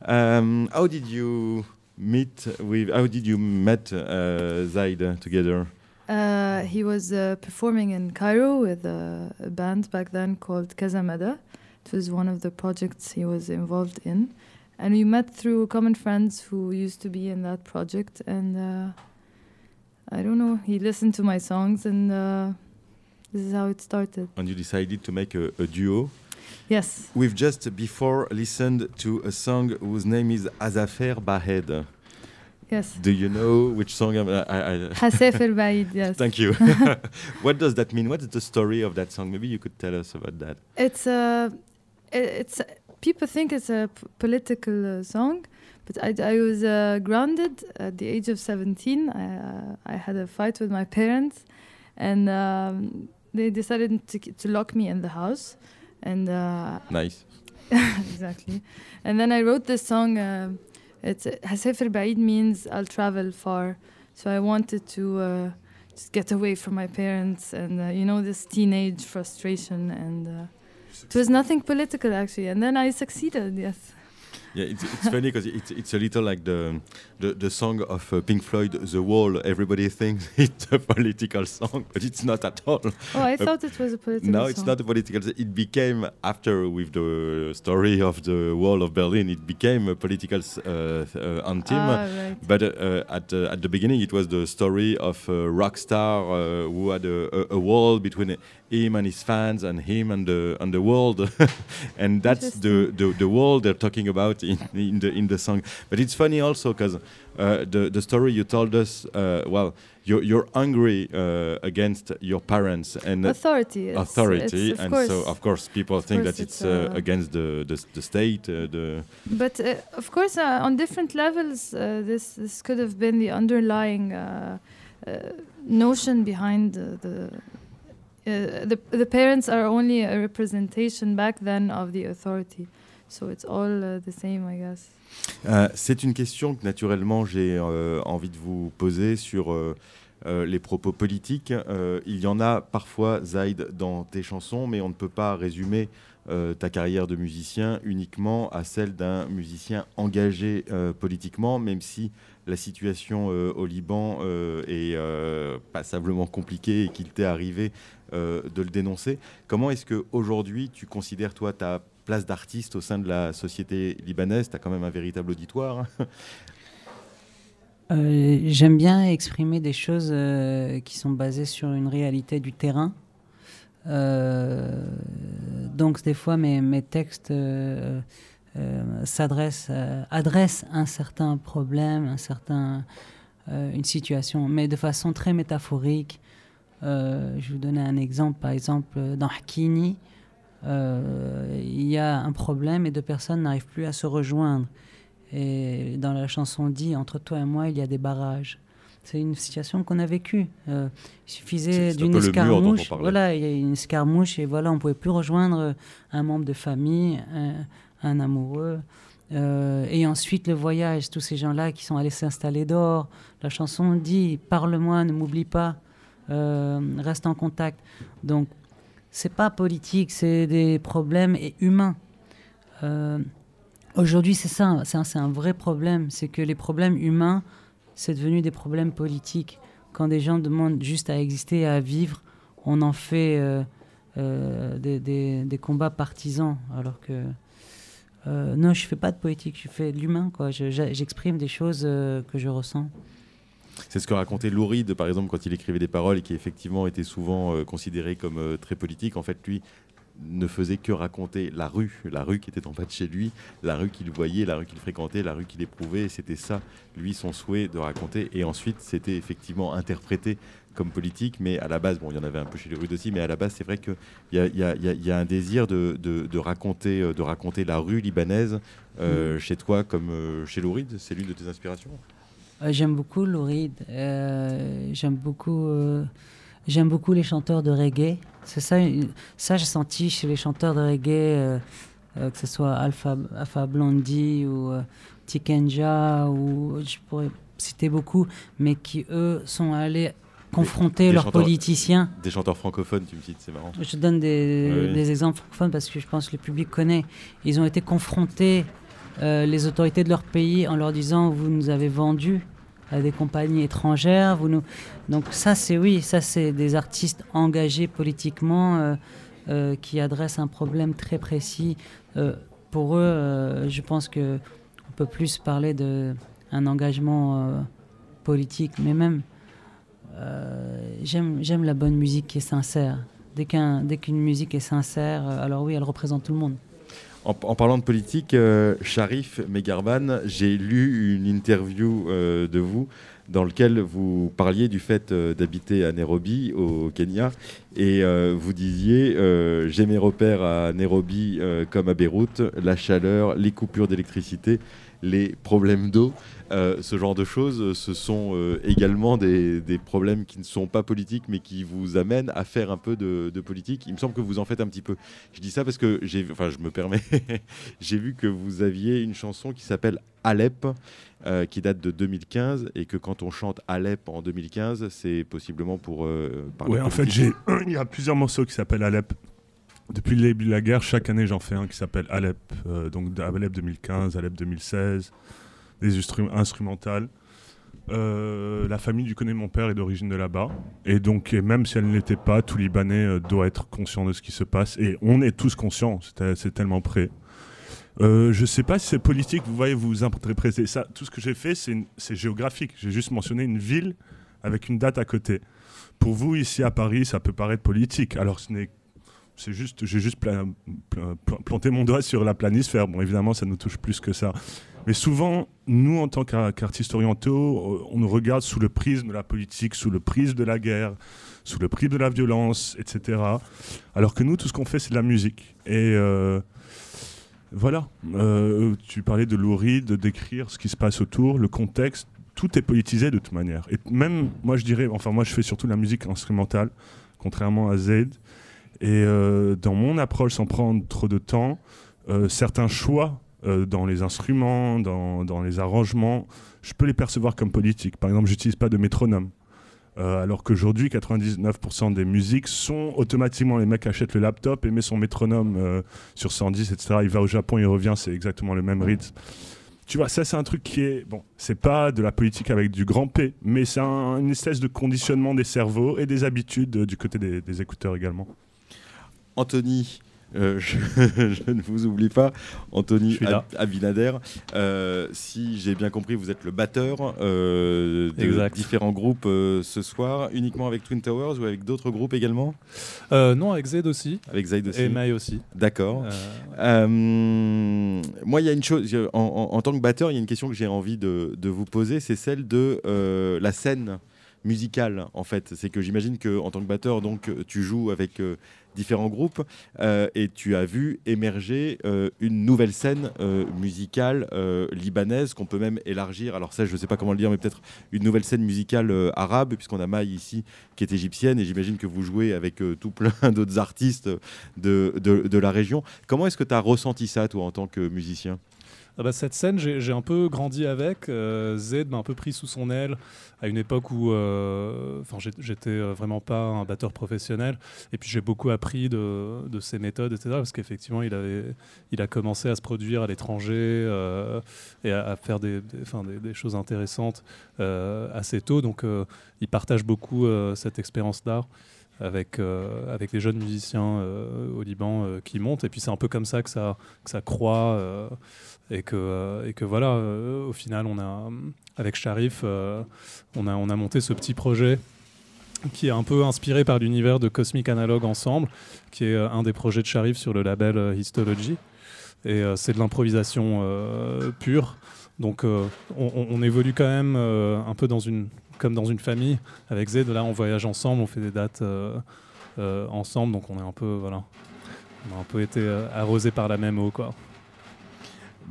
Um, how did you meet with? How did you met uh, Zaid together? Uh, he was uh, performing in Cairo with a, a band back then called Kazamada. It was one of the projects he was involved in. And we met through common friends who used to be in that project. And uh, I don't know, he listened to my songs, and uh, this is how it started. And you decided to make a, a duo. Yes. We've just before listened to a song whose name is Azafer Bahed. Yes. Do you know which song? I'm, I, I, Hasef (laughs) Baid, yes. Thank you. (laughs) what does that mean? What's the story of that song? Maybe you could tell us about that. It's a, it's people think it's a p- political uh, song, but I, I was uh, grounded at the age of 17. I, uh, I had a fight with my parents, and um, they decided to, to lock me in the house, and uh, Nice. (laughs) exactly. And then I wrote this song. It's Hasefir Baid means I'll travel far. So I wanted to uh, just get away from my parents and uh, you know this teenage frustration and uh, it was nothing political actually. And then I succeeded. Yes. Yeah, it's, it's funny because it's, it's a little like the the, the song of uh, Pink Floyd, The Wall. Everybody thinks (laughs) it's a political song, but it's not at all. Oh, I thought it was a political. Song. No, it's not a political. It became after with the story of the Wall of Berlin. It became a political uh, uh, anthem. Ah, right. But uh, at uh, at the beginning, it was the story of a rock star uh, who had a, a, a wall between him and his fans, and him and the and the world, (laughs) and that's the, the the wall they're talking about in, in the in the song. But it's funny also because uh, the the story you told us, uh, well, you're you're angry uh, against your parents and Authority. It's, authority, it's, and course. so of course people of think course that it's it's, uh, uh, against the the, the state, uh, the But uh, of course, uh, on different levels, uh, this this could have been the underlying notion behind the. the uh, the, the parents are only a representation back then of the authority. So it's all uh, the same, I guess. Euh, c'est une question que naturellement j'ai euh, envie de vous poser sur euh, les propos politiques. Il y en a parfois, Zaid, dans tes chansons, mais on ne peut pas résumer ta carrière de musicien uniquement à celle d'un musicien engagé politiquement, même si la situation au Liban est passablement compliquée et qu'il t'est arrivé de le dénoncer. Comment est-ce qu'aujourd'hui tu considères, toi, ta place d'artiste au sein de la société libanaise Tu as quand même un véritable auditoire. hein. Euh, J'aime bien exprimer des choses euh, qui sont basées sur une réalité du terrain. Euh, donc des fois mes, textes s'adressent, adressent un certain problème, un certain, une situation, mais de façon très métaphorique. Je vous donner un exemple. Par exemple, dans Hakini, il y a un problème et deux personnes n'arrivent plus à se rejoindre. Et dans la chanson dit, entre toi et moi, il y a des barrages. C'est une situation qu'on a vécue. Euh, il suffisait d'une escarmouche. Voilà, il y a une escarmouche et voilà, on pouvait plus rejoindre un membre de famille, un, un amoureux. Euh, et ensuite le voyage, tous ces gens-là qui sont allés s'installer dehors. La chanson dit parle-moi, ne m'oublie pas, euh, reste en contact. Donc c'est pas politique, c'est des problèmes et humains. Euh, Aujourd'hui, c'est ça, c'est un, vrai problème. C'est que les problèmes humains, c'est devenu des problèmes politiques. Quand des gens demandent juste à exister, à vivre, on en fait euh, euh, des, combats partisans. Alors que non, je fais pas de politique, je fais de l'humain. quoi. J'exprime des choses que je ressens. C'est ce que racontait Louride, par exemple, quand il écrivait des paroles et qui effectivement étaient souvent euh, considérées comme euh, très politiques. En fait, lui ne faisait que raconter la rue, la rue qui était en bas de chez lui, la rue qu'il voyait, la rue qu'il fréquentait, la rue qu'il éprouvait. C'était ça, lui, son souhait de raconter. Et ensuite, c'était effectivement interprété comme politique, mais à la base, bon, il y en avait un peu chez les rues aussi, mais à la base, c'est vrai qu'il y y, a, y un désir de, de- de raconter, euh, de raconter la rue libanaise euh, chez toi comme euh, chez Louride. C'est l'une de tes inspirations? J'aime beaucoup Louride. euh, J'aime beaucoup. euh, j'aime beaucoup les chanteurs de reggae. C'est ça, ça j'ai senti chez les chanteurs de reggae, euh, euh, que ce soit Alpha, Alpha Blondie ou euh, Tikenja, ou je pourrais citer beaucoup, mais qui eux sont allés confronter des leurs politiciens. Des chanteurs francophones, tu me cites, c'est marrant. Je te donne des, Oui. des exemples francophones parce que je pense que le public connaît. Ils ont été confrontés, euh, les autorités de leur pays, en leur disant Vous nous avez vendus à des compagnies étrangères. Donc, ça, c'est oui, ça, c'est des artistes engagés politiquement euh, euh, qui adressent un problème très précis. Euh, pour eux, je pense que on peut plus parler d'un engagement euh, politique, mais même j'aime la bonne musique qui est sincère. Dès qu'un- dès qu'une musique est sincère, alors oui, elle représente tout le monde. En, parlant de politique, euh, Sharif Megarban, j'ai lu une interview euh, de vous dans lequel vous parliez du fait euh, d'habiter à Nairobi, au Kenya, et vous disiez J'ai mes repères à Nairobi comme à Beyrouth, la chaleur, les coupures d'électricité, les problèmes d'eau, euh, ce genre de choses, euh, ce sont euh, également des, des problèmes qui ne sont pas politiques, mais qui vous amènent à faire un peu de, de politique. Il me semble que vous en faites un petit peu. Je dis ça parce que j'ai, enfin, je me permets, (laughs) j'ai vu que vous aviez une chanson qui s'appelle Alep, euh, qui date de 2015, et que quand on chante Alep en 2015, c'est possiblement pour Ouais, en fait, j'ai il y a plusieurs morceaux qui s'appellent Alep. Depuis le début de la guerre, chaque année, j'en fais un qui s'appelle Alep. Donc Alep 2015, Alep 2016, des instru- instrumentales. Euh, la famille du connaît mon père est d'origine de là-bas. Et donc, même si elle ne l'était pas, tout Libanais euh, doit être conscient de ce qui se passe. Et on est tous conscients, c'est c'est tellement près. Euh, je sais pas si c'est politique, vous voyez, vous interprétez ça. Tout ce que j'ai fait, c'est géographique. J'ai juste mentionné une ville avec une date à côté. Pour vous, ici à Paris, ça peut paraître politique. Alors, juste, j'ai juste pla- pla- pla- planté mon doigt sur la planisphère. Bon, évidemment, ça nous touche plus que ça. Mais souvent, nous, en tant qu'ar- qu'artistes orientaux, euh, on nous regarde sous le prisme de la politique, sous le prisme de la guerre, sous le prisme de la violence, etc. Alors que nous, tout ce qu'on fait, c'est de la musique. Et euh, voilà. Euh, tu parlais de Louri, de décrire ce qui se passe autour, le contexte. Tout est politisé de toute manière. Et même, moi, je dirais, enfin, moi, je fais surtout de la musique instrumentale, contrairement à Z. Et dans mon approche, sans prendre trop de temps, certains choix euh, dans les instruments, dans, dans les arrangements, je peux les percevoir comme politiques. Par exemple, j'utilise pas de métronome. Euh, alors qu'aujourd'hui, 99% des musiques sont automatiquement, les mecs achètent le laptop et met son métronome euh, sur 110, etc. Il va au Japon, il revient, c'est exactement le même rythme. Tu vois, ça c'est un truc qui est, bon, c'est pas de la politique avec du grand P, mais c'est un- une espèce de conditionnement des cerveaux et des habitudes du côté des écouteurs également. Anthony, euh, (laughs) je, je ne vous oublie pas, Anthony Abinader. Euh, si j'ai bien compris, vous êtes le batteur euh, de Exact. différents groupes ce soir, uniquement avec Twin Towers ou avec d'autres groupes également? Non, avec Z aussi. Avec Zaid aussi Et May aussi. D'accord. Moi, il y a une chose, en, en- en tant que batteur, il y a une question que j'ai envie de, de vous poser, c'est celle de la scène musicale, en fait. C'est que j'imagine que en tant que batteur, donc, tu joues avec différents groupes euh, et tu as vu émerger euh, une nouvelle scène euh, musicale libanaise qu'on peut même élargir. Alors ça, je ne sais pas comment le dire, mais peut-être une nouvelle scène musicale arabe, puisqu'on a Maï ici qui est égyptienne et j'imagine que vous jouez avec tout plein (laughs) d'autres artistes de, de, de la région. Comment est-ce que tu as ressenti ça, toi, en tant que musicien? Ah bah, cette scène, j'ai un peu grandi avec. Euh, Z m'a un peu pris sous son aile à une époque où euh, enfin, j'étais euh, vraiment pas un batteur professionnel. Et puis j'ai beaucoup appris de, ses méthodes, etc. Parce qu'effectivement, il, a commencé à se produire à l'étranger euh, et à, faire des, choses intéressantes assez tôt. Donc il partage beaucoup cette expérience d'art. Avec, les jeunes musiciens au Liban qui montent. Et puis c'est un peu comme ça, que ça croît. Et que, euh, et que voilà, euh, au final, on a, avec Sharif, euh, on, a, on a monté ce petit projet qui est un peu inspiré par l'univers de Cosmic Analog Ensemble, qui est un des projets de Sharif sur le label Histology. Et c'est de l'improvisation pure. Donc on, évolue quand même un peu dans une, comme dans une famille. Avec Z, là, on voyage ensemble, on fait des dates ensemble. Donc on est un peu, voilà, a un peu été arrosé par la même eau, quoi.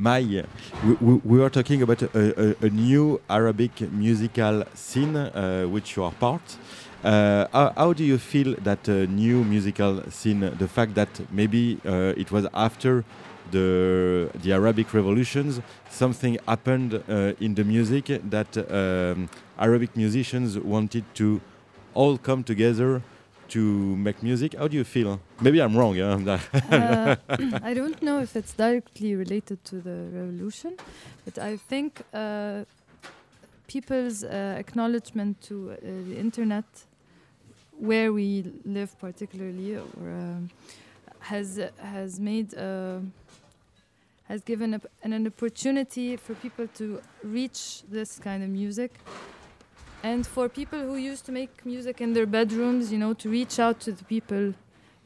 Mai, we, we, we are talking about a, a, a new Arabic musical scene uh, which you are part. Uh, how, how do you feel that uh, new musical scene? The fact that maybe uh, it was after the the Arabic revolutions, something happened uh, in the music that um, Arabic musicians wanted to all come together to make music. How do you feel? Maybe I'm wrong. Yeah? (laughs) Uh, (coughs) I don't know if it's directly related to the revolution, but I think uh, people's uh, acknowledgement to uh, the internet, where we live particularly, or um, has has made uh, has given an opportunity for people to reach this kind of music. And for people who used to make music in their bedrooms, you know, to reach out to the people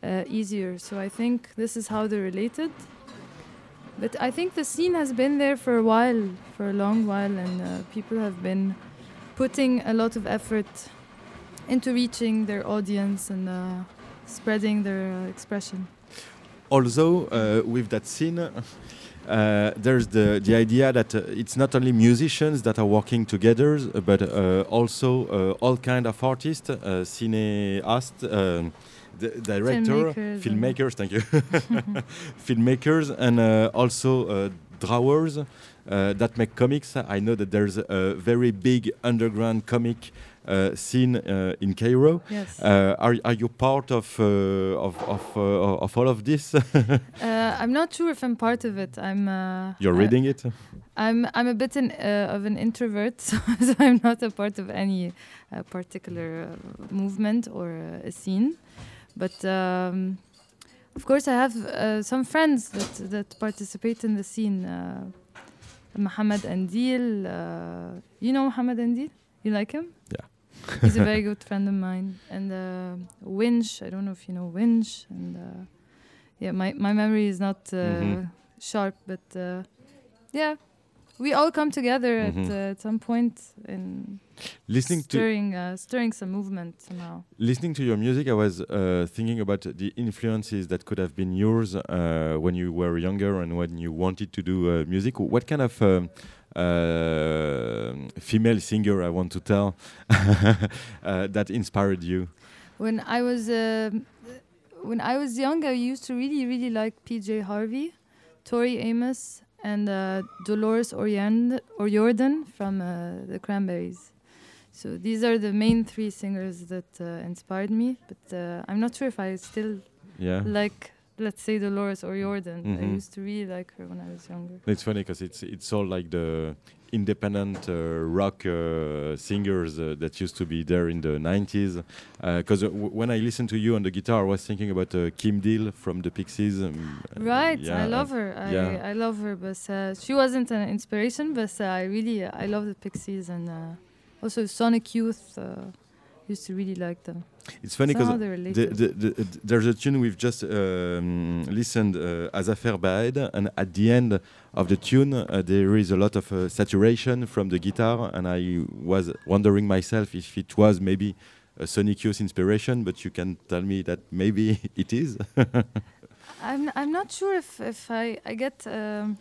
uh, easier. So I think this is how they're related. But I think the scene has been there for a while, for a long while, and uh, people have been putting a lot of effort into reaching their audience and uh, spreading their uh, expression. although uh, with that scene uh, there's the, the idea that uh, it's not only musicians that are working together but uh, also uh, all kind of artists uh, cineast um, director Filmmakers filmmakers thank you. (laughs) (laughs) Filmmakers and uh, also uh, drawers uh, that make comics. I know that there's a very big underground comic scene uh, in cairo Yes. uh, are, are you part of uh, of of, uh, of all of this? (laughs) Uh, I'm not sure if I'm part of it. I'm. Uh, You're reading it. I'm I'm a bit an, uh, of an introvert, (laughs) so, so I'm not a part of any uh, particular uh, movement or uh, a scene. But um, of course, I have uh, some friends that that participate in the scene. Uh, Mohammed Andil, uh, you know Mohammed Andil? You like him? Yeah. He's a (laughs) very good friend of mine. And uh, Winch, I don't know if you know Winch. And uh, yeah, my, my memory is not uh, Mhm. sharp, but uh, yeah, we all come together Mhm. at, uh, at some point in Listening to stirring, uh, stirring some movement somehow. listening to your music, I was uh, thinking about the influences that could have been yours uh, when you were younger and when you wanted to do uh, music. What kind of um, female singer I want to tell (laughs) uh, that inspired you? When I was um when I was young, I used to really, really like PJ Harvey, Tori Amos, and uh, Dolores O'Riordan, O'Riordan from uh, the Cranberries. So these are the main three singers that uh, inspired me. But uh, I'm not sure if I still Yeah. like, let's say, Dolores O'Riordan. I Mhm. used to really like her when I was younger. It's funny because it's it's all like the independent uh, rock uh, singers uh, that used to be there in the 90s. Because uh, w- when I listened to you on the guitar, I was thinking about uh, Kim Deal from the Pixies. um, uh, Right, yeah, I love her. I, yeah. I love her, but uh, she wasn't an inspiration. But uh, I really, I love the Pixies and uh, also Sonic Youth. Used to really like them. It's funny because the, the, the, there's a tune we've just um, listened uh, Azafer Baed, and at the end of the tune, uh, there is a lot of uh, saturation from the guitar, and I was wondering myself if it was maybe a Sonic Youth inspiration, but you can tell me that maybe (laughs) it is. (laughs) I'm, I'm not sure if, if I, I get um,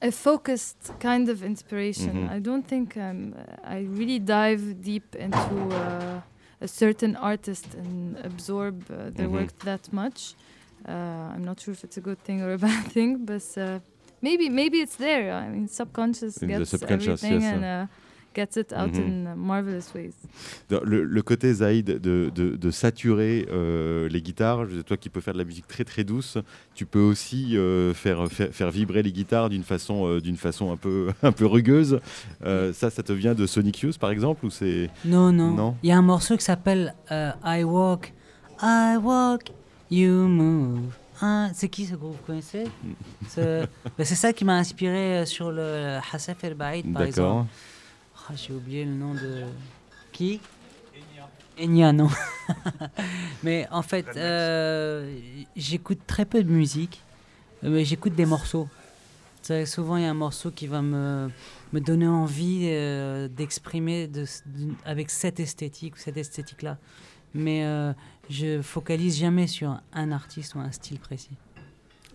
a focused kind of inspiration. Mhm. I don't think um, I really dive deep into uh, a certain artist and absorb uh, their Mhm. work that much. Uh, I'm not sure if it's a good thing or a (laughs) bad thing, but uh, maybe maybe it's there. I mean, subconscious In the gets subconscious, everything yes, and uh, gets it out Mhm. in marvelous ways. Le, le côté Zaïd de, de, de saturer euh, les guitares, toi qui peux faire de la musique très très douce, tu peux aussi euh, faire, faire, faire vibrer les guitares d'une façon, euh, d'une façon un peu, (laughs) un peu rugueuse. Euh, ça, ça te vient de Sonic Youth par exemple ou c'est Non, non. Non. Il y a un morceau qui s'appelle euh, I Walk, I Walk, You Move. C'est qui ce groupe Vous connaissez Ce- ben, C'est ça qui m'a inspiré sur le Hassaf El Baïd, par exemple. Ah, J'ai oublié le nom de. Qui Enya, non. (laughs) mais en fait, euh, j'écoute très peu de musique, mais j'écoute des morceaux. C'est souvent, il y a un morceau qui va me, me donner envie euh, d'exprimer de, avec cette esthétique ou cette esthétique-là. Mais euh, je focalise jamais sur un artiste ou un style précis.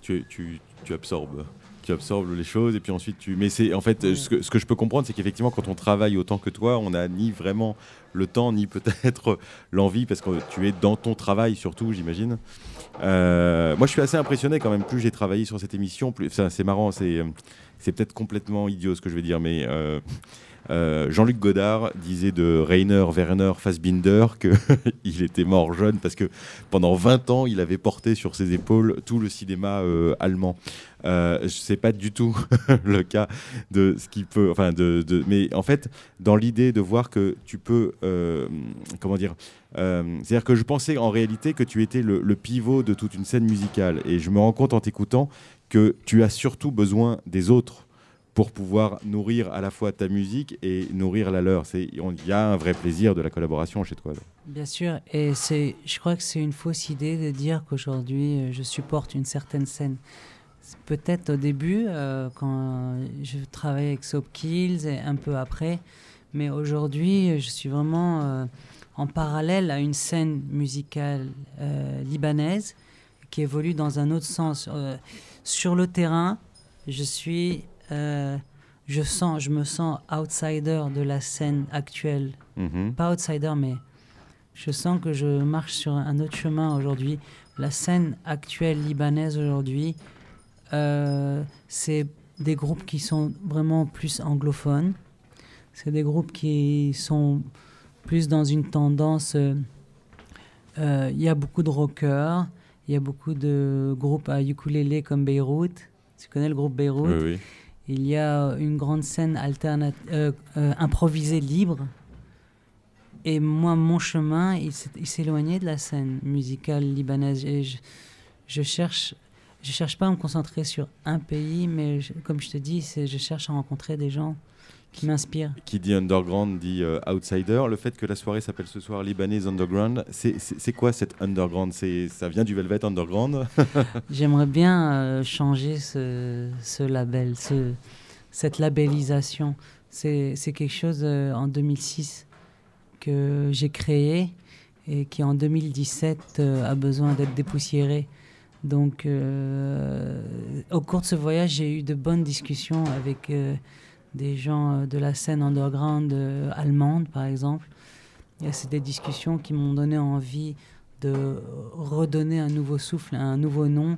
Tu, tu, tu absorbes. Tu absorbes les choses et puis ensuite tu. Mais c'est en fait ce, que, ce que je peux comprendre, c'est qu'effectivement quand on travaille autant que toi, on n'a ni vraiment le temps ni peut-être (laughs) l'envie parce que tu es dans ton travail surtout, j'imagine. Euh, moi, je suis assez impressionné quand même. Plus j'ai travaillé sur cette émission, plus c'est marrant. C'est c'est peut-être complètement idiot ce que je vais dire, mais euh, euh, Jean-Luc Godard disait de Rainer Werner Fassbinder qu'il (laughs) était mort jeune parce que pendant 20 ans, il avait porté sur ses épaules tout le cinéma euh, allemand. Euh, je sais pas du tout (laughs) le cas de ce qui peut, enfin de, mais en fait, dans l'idée de voir que tu peux, euh, comment dire, c'est-à-dire que je pensais en réalité que tu étais le pivot de toute une scène musicale, et je me rends compte en t'écoutant que tu as surtout besoin des autres pour pouvoir nourrir à la fois ta musique et nourrir la leur. Il y a un vrai plaisir de la collaboration chez toi. Bien sûr, et je crois que c'est une fausse idée de dire qu'aujourd'hui euh, je supporte une certaine scène. Peut-être au début, euh, quand je travaillais avec Soap Kills et un peu après, mais aujourd'hui je suis vraiment euh, en parallèle à une scène musicale libanaise qui évolue dans un autre sens. Sur le terrain, je suis, euh, je sens, je me sens outsider de la scène actuelle Mhm. pas outsider, mais je sens que je marche sur un autre chemin aujourd'hui. La scène actuelle libanaise aujourd'hui, euh, c'est des groupes qui sont vraiment plus anglophones. C'est des groupes qui sont plus dans une tendance. euh, Il y a beaucoup de rockers, il y a beaucoup de groupes à ukulélé comme Beyrouth. Tu connais le groupe Beyrouth? Oui, oui. Il y a une grande scène euh, euh, improvisée libre. Et moi, mon chemin, il s'éloignait de la scène musicale libanaise. Et je, je cherche, je cherche pas à me concentrer sur un pays, mais comme je te dis, je cherche à rencontrer des gens qui m'inspirent. Qui dit underground dit euh, outsider. Le fait que la soirée s'appelle ce soir Libanese Underground, c'est, quoi cette underground? Ça vient du Velvet Underground? (laughs) J'aimerais bien euh, changer ce, ce label, ce, cette labellisation. C'est quelque chose euh, en 2006 que j'ai créé et qui en 2017 euh, a besoin d'être dépoussiéré. Donc, au cours de ce voyage, j'ai eu de bonnes discussions avec des gens euh, de la scène underground euh, allemande, par exemple. Et c'est des discussions qui m'ont donné envie de redonner un nouveau souffle, un nouveau nom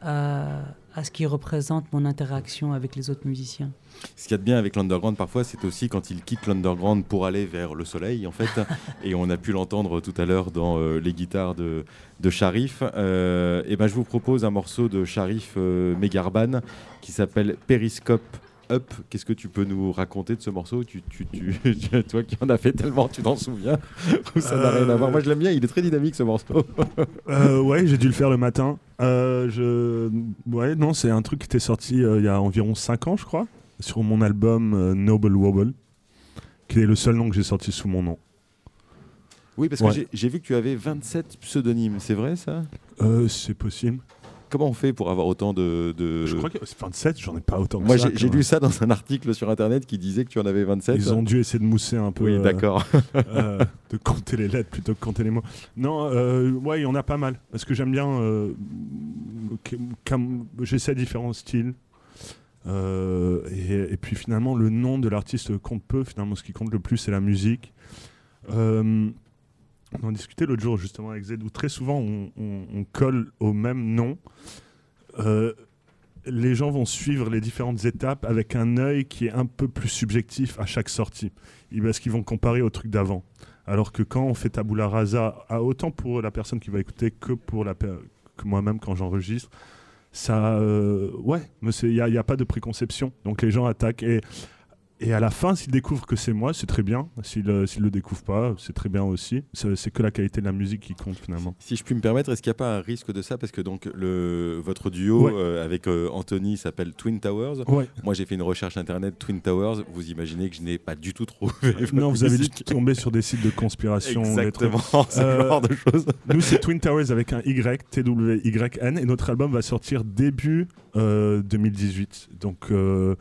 à, à ce qui représente mon interaction avec les autres musiciens. Ce qu'il y a de bien avec l'underground parfois, c'est aussi quand il quitte l'underground pour aller vers le soleil, en fait. (laughs) et on a pu l'entendre tout à l'heure dans euh, les guitares de, de Sharif. Euh, et ben, je vous propose un morceau de Sharif euh, Megarban qui s'appelle Periscope Up. Qu'est-ce que tu peux nous raconter de ce morceau? Tu, tu, (laughs) tu- Toi qui en as fait tellement, tu t'en souviens? Ou ça n'a rien à voir? Moi, je l'aime bien, il est très dynamique ce morceau. (laughs) Euh, ouais, j'ai dû le faire le matin. Euh, je... Ouais, non, c'est un truc qui était sorti euh, il y a environ 5 ans, je crois, sur mon album Noble Wobble, qui est le seul nom que j'ai sorti sous mon nom. oui, parce Ouais. que j'ai- j'ai vu que tu avais 27 pseudonymes, c'est vrai ça? Euh, c'est possible. Comment on fait pour avoir autant de... de- Je crois que c'est 27, j'en ai pas autant que Moi, ça. j'ai lu ça dans un article sur Internet qui disait que tu en avais 27. Ils ont dû essayer de mousser un peu. Oui, euh, d'accord. euh, de compter les lettres plutôt que compter les mots. Non, euh, ouais, il y en a pas mal. Parce que j'aime bien. J'essaie différents styles. Euh, et, et puis finalement, le nom de l'artiste compte peu. Finalement, ce qui compte le plus, c'est la musique. Euh, on en discutait l'autre jour justement avec Z, où très souvent on, colle au même nom. Euh, les gens vont suivre les différentes étapes avec un œil qui est un peu plus subjectif à chaque sortie. Parce qu'ils vont comparer au truc d'avant. Alors que quand on fait tabula rasa, à autant pour la personne qui va écouter que pour la que moi-même quand j'enregistre, ça, euh, ouais, il n'y a, a pas de préconception. Donc les gens attaquent et et à la fin, s'ils découvrent que c'est moi, c'est très bien. S'ils ne le découvrent pas, c'est très bien aussi. C'est que la qualité de la musique qui compte finalement. Si je puis me permettre, est-ce qu'il n'y a pas un risque de ça? Parce que donc le, votre duo Ouais. euh, avec euh, Anthony s'appelle Twin Towers. Ouais. Moi, j'ai fait une recherche internet Twin Towers. Vous imaginez que je n'ai pas du tout trouvé. (laughs) non, vous avez dû tomber sur des sites de conspiration. Exactement, (laughs) ce Euh, genre de choses. Nous, c'est Twin Towers avec un Y, T-W-Y-N, et notre album va sortir début euh, 2018. Donc, euh,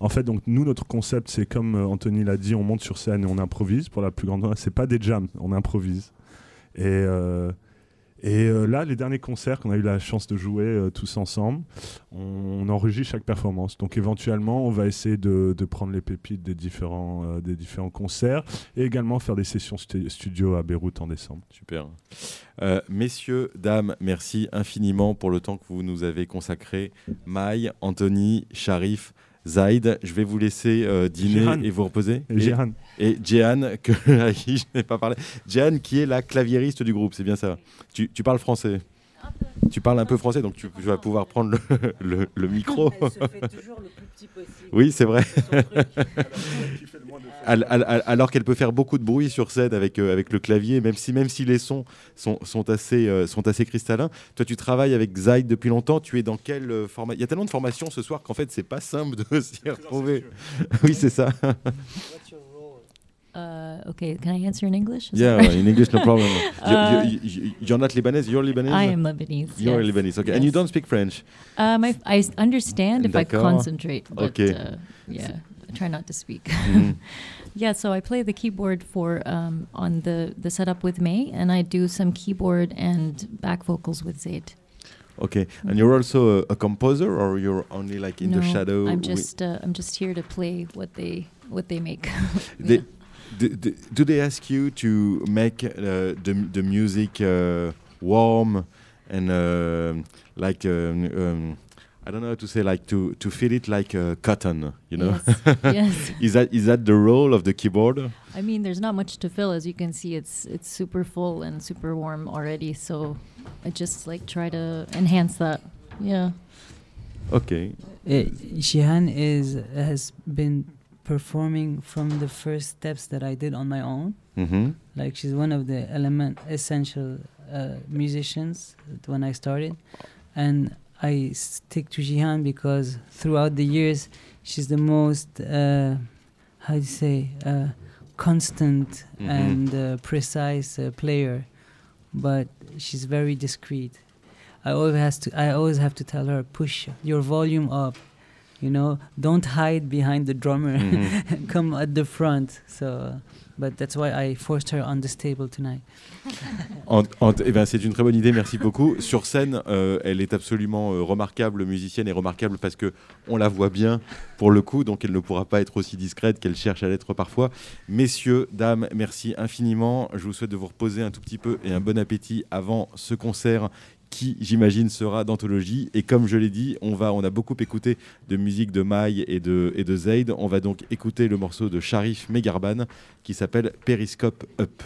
en fait, donc, nous, notre concept, c'est comme euh, Anthony l'a dit, on monte sur scène et on improvise. Pour la plus grande, c'est pas des jams, on improvise. Et, euh, Et euh, là, les derniers concerts qu'on a eu la chance de jouer tous ensemble, on, enregistre chaque performance. Donc éventuellement, on va essayer de, de prendre les pépites des différents, des différents concerts et également faire des sessions stu- studio à Beyrouth en décembre. Super. Messieurs, dames, merci infiniment pour le temps que vous nous avez consacré. Maï, Anthony, Sharif, Zaid, je vais vous laisser euh, dîner Jehan. et vous reposer. Et Jehan, et Jehan, que, (laughs) à qui je n'ai pas parlé. Jehan, qui est la claviériste du groupe, c'est bien ça. Tu, tu parles français Tu parles un peu français, donc tu, tu vas pouvoir prendre le, (laughs) le- le micro. Elle se fait toujours le plus petit possible. Oui, c'est vrai. (laughs) Alors qu'elle peut faire beaucoup de bruit sur scène avec, euh, avec le clavier, même si, même si les sons sont, sont, assez, euh, sont assez cristallins. Toi, tu travailles avec Zaid depuis longtemps. Tu es dans quel euh, format? Il y a tellement de formations ce soir qu'en fait, c'est pas simple de (laughs) s'y retrouver. Oui, c'est ça. What's your role? Uh, okay, can I answer in English? Is Yeah, in English, no problem. (laughs) You- Uh, you, you, you're not Lebanese. You're Lebanese. I am Lebanese. You're yes. Lebanese. Okay, and you don't speak French. Um, I, I understand if I concentrate, but Okay. uh, yeah, I try not to speak. Mhm. (laughs) yeah, so I play the keyboard for um, on the the setup with May, and I do some keyboard and back vocals with Zaid. Okay, and you're also a, a composer, or you're only like in no, the shadow? I'm just uh, I'm just here to play what they what they make. (laughs) They- Yeah. Do, do, do they ask you to make uh, the, the music uh, warm and uh, like um, um, I don't know how to say like to, to feel it like uh, cotton, you know? Yes. yes. (laughs) is that is that the role of the keyboard? I mean, there's not much to fill, as you can see. It's it's super full and super warm already. So I just like try to enhance that. Yeah. Okay. Uh, Shihan is has been performing from the first steps that I did on my own. hmm Like she's one of the element essential uh, musicians when I started, and I stick to Jihan because throughout the years she's the most uh, how do you say uh, constant Mhm. and uh, precise uh, player, but she's very discreet. I always has to I always have to tell her push your volume up. You know, don't hide behind the drummer. Mhm. (laughs) Come at the front. So, but that's why I forced her on this table tonight. (laughs) En- en- eh ben, c'est une très bonne idée, merci beaucoup. Sur scène, euh, elle est absolument euh, remarquable, musicienne et remarquable parce que on la voit bien pour le coup, donc elle ne pourra pas être aussi discrète qu'elle cherche à l'être parfois. Messieurs, dames, merci infiniment. Je vous souhaite de vous reposer un tout petit peu et un bon appétit avant ce concert qui, j'imagine, sera d'anthologie. Et comme je l'ai dit, on, va, on a beaucoup écouté de musique de Maï et de, et de Zaid. On va donc écouter le morceau de Sharif Megarban qui s'appelle Periscope Up.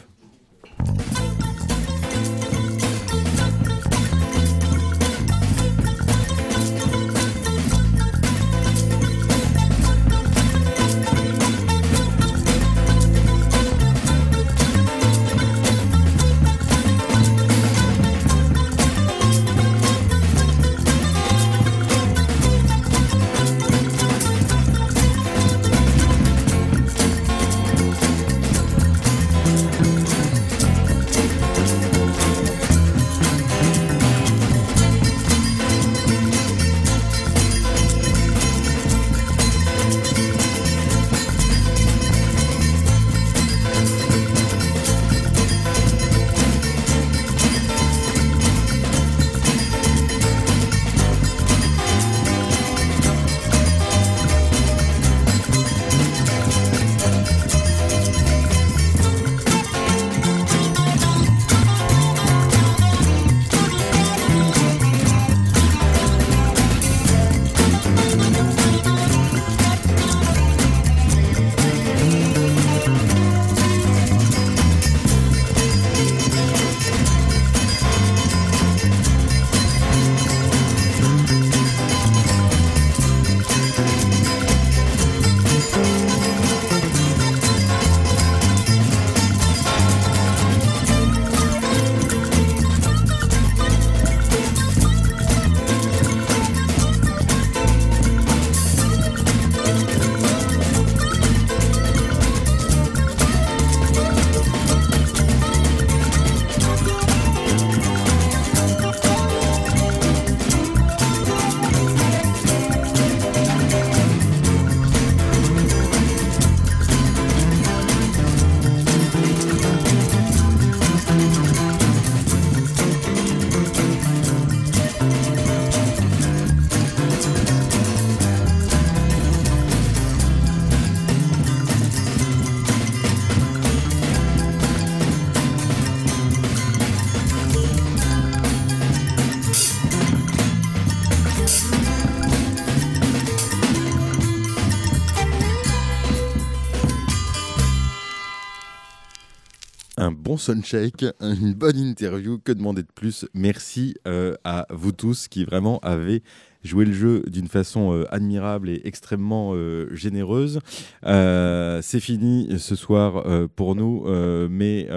Bon soundcheck, une bonne interview. Que demander de plus? Merci euh, à vous tous qui vraiment avez joué le jeu d'une façon euh, admirable et extrêmement euh, généreuse. C'est fini ce soir pour nous, mais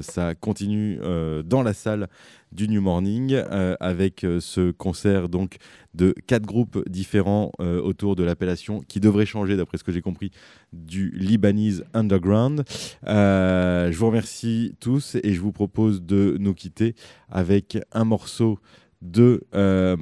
ça continue dans la salle du New Morning euh, avec euh, ce concert donc de quatre groupes différents euh, autour de l'appellation qui devrait changer d'après ce que j'ai compris du Libanese Underground. Je vous remercie tous et je vous propose de nous quitter avec un morceau de euh,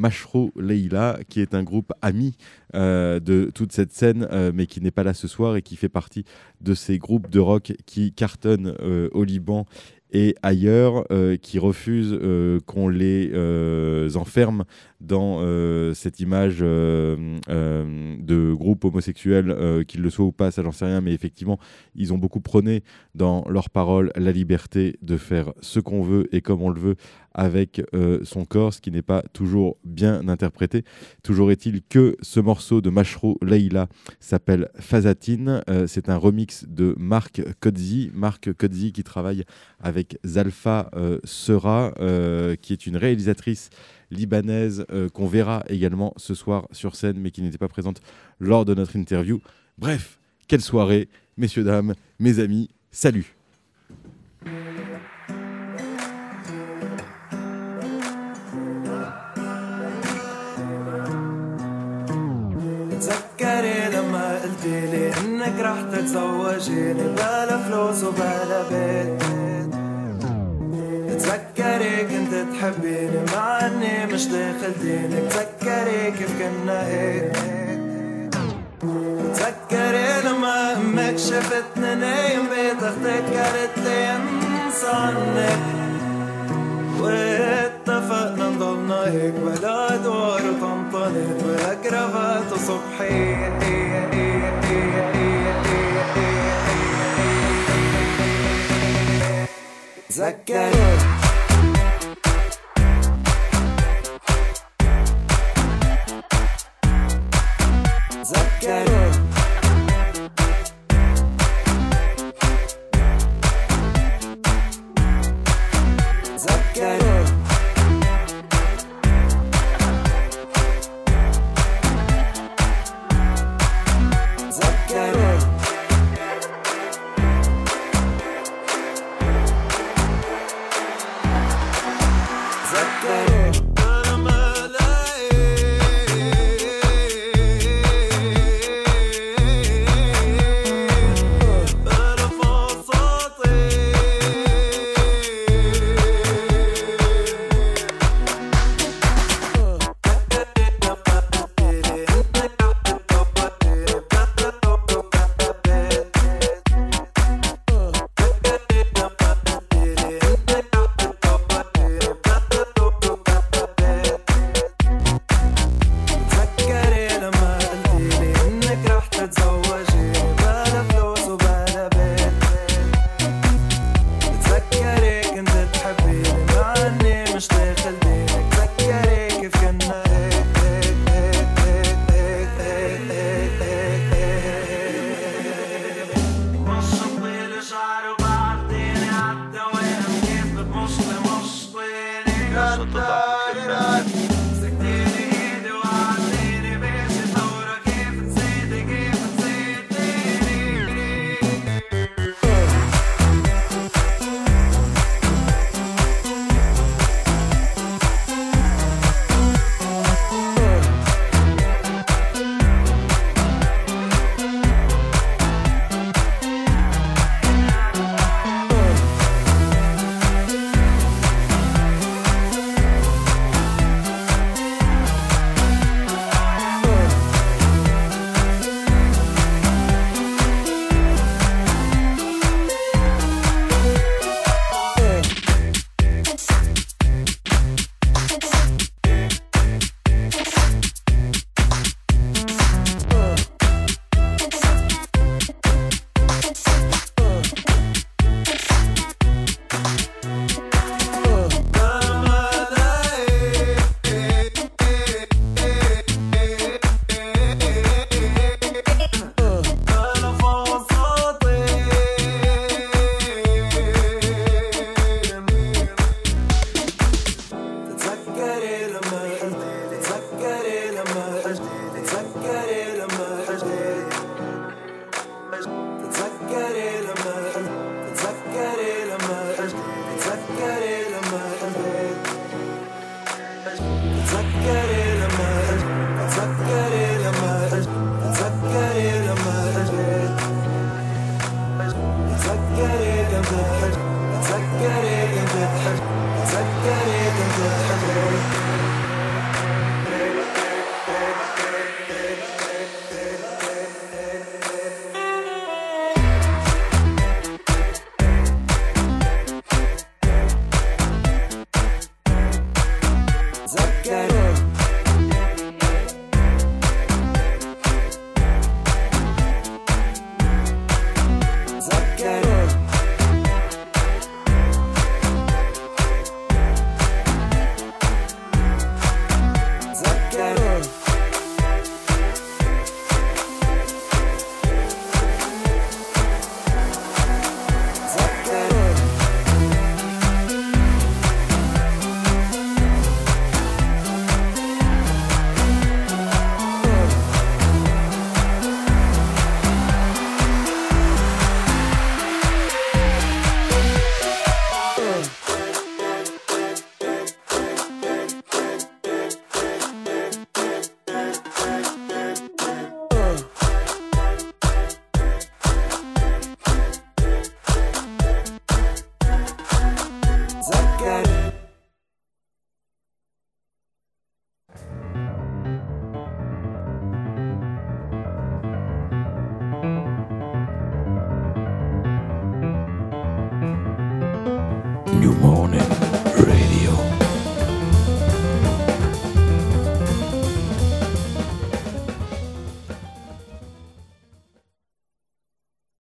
Leila, qui est un groupe ami de toute cette scène, mais qui n'est pas là ce soir et qui fait partie de ces groupes de rock qui cartonnent au Liban et ailleurs, euh, qui refusent euh, qu'on les euh, enferme dans euh, cette image euh, euh, de groupe homosexuel, qu'ils le soient ou pas, ça j'en sais rien, mais effectivement, ils ont beaucoup prôné dans leurs paroles la liberté de faire ce qu'on veut et comme on le veut avec son corps, ce qui n'est pas toujours bien interprété. Toujours est-il que ce morceau de Mashro Leila s'appelle Fazatine. C'est un remix de Marc Kodzi. Marc qui travaille avec Zalfa Sera, qui est une réalisatrice libanaise euh, qu'on verra également ce soir sur scène, mais qui n'était pas présente lors de notre interview. Bref, quelle soirée, messieurs, dames, mes amis, salut تذكري لما قلتيلي انك رح تتزوجيني بلا فلوس وبلا بيت تذكري كنت تحبيني مع إني مش داخل دينك تذكري كيف كنا هيك تذكري لما أمك شفتني نايم بيت أختك قالت لي أنسى عنك واتفقنا نضلنا هيك بلا ادوار وطنطنت ولا كرافات وصبحية Zacaré.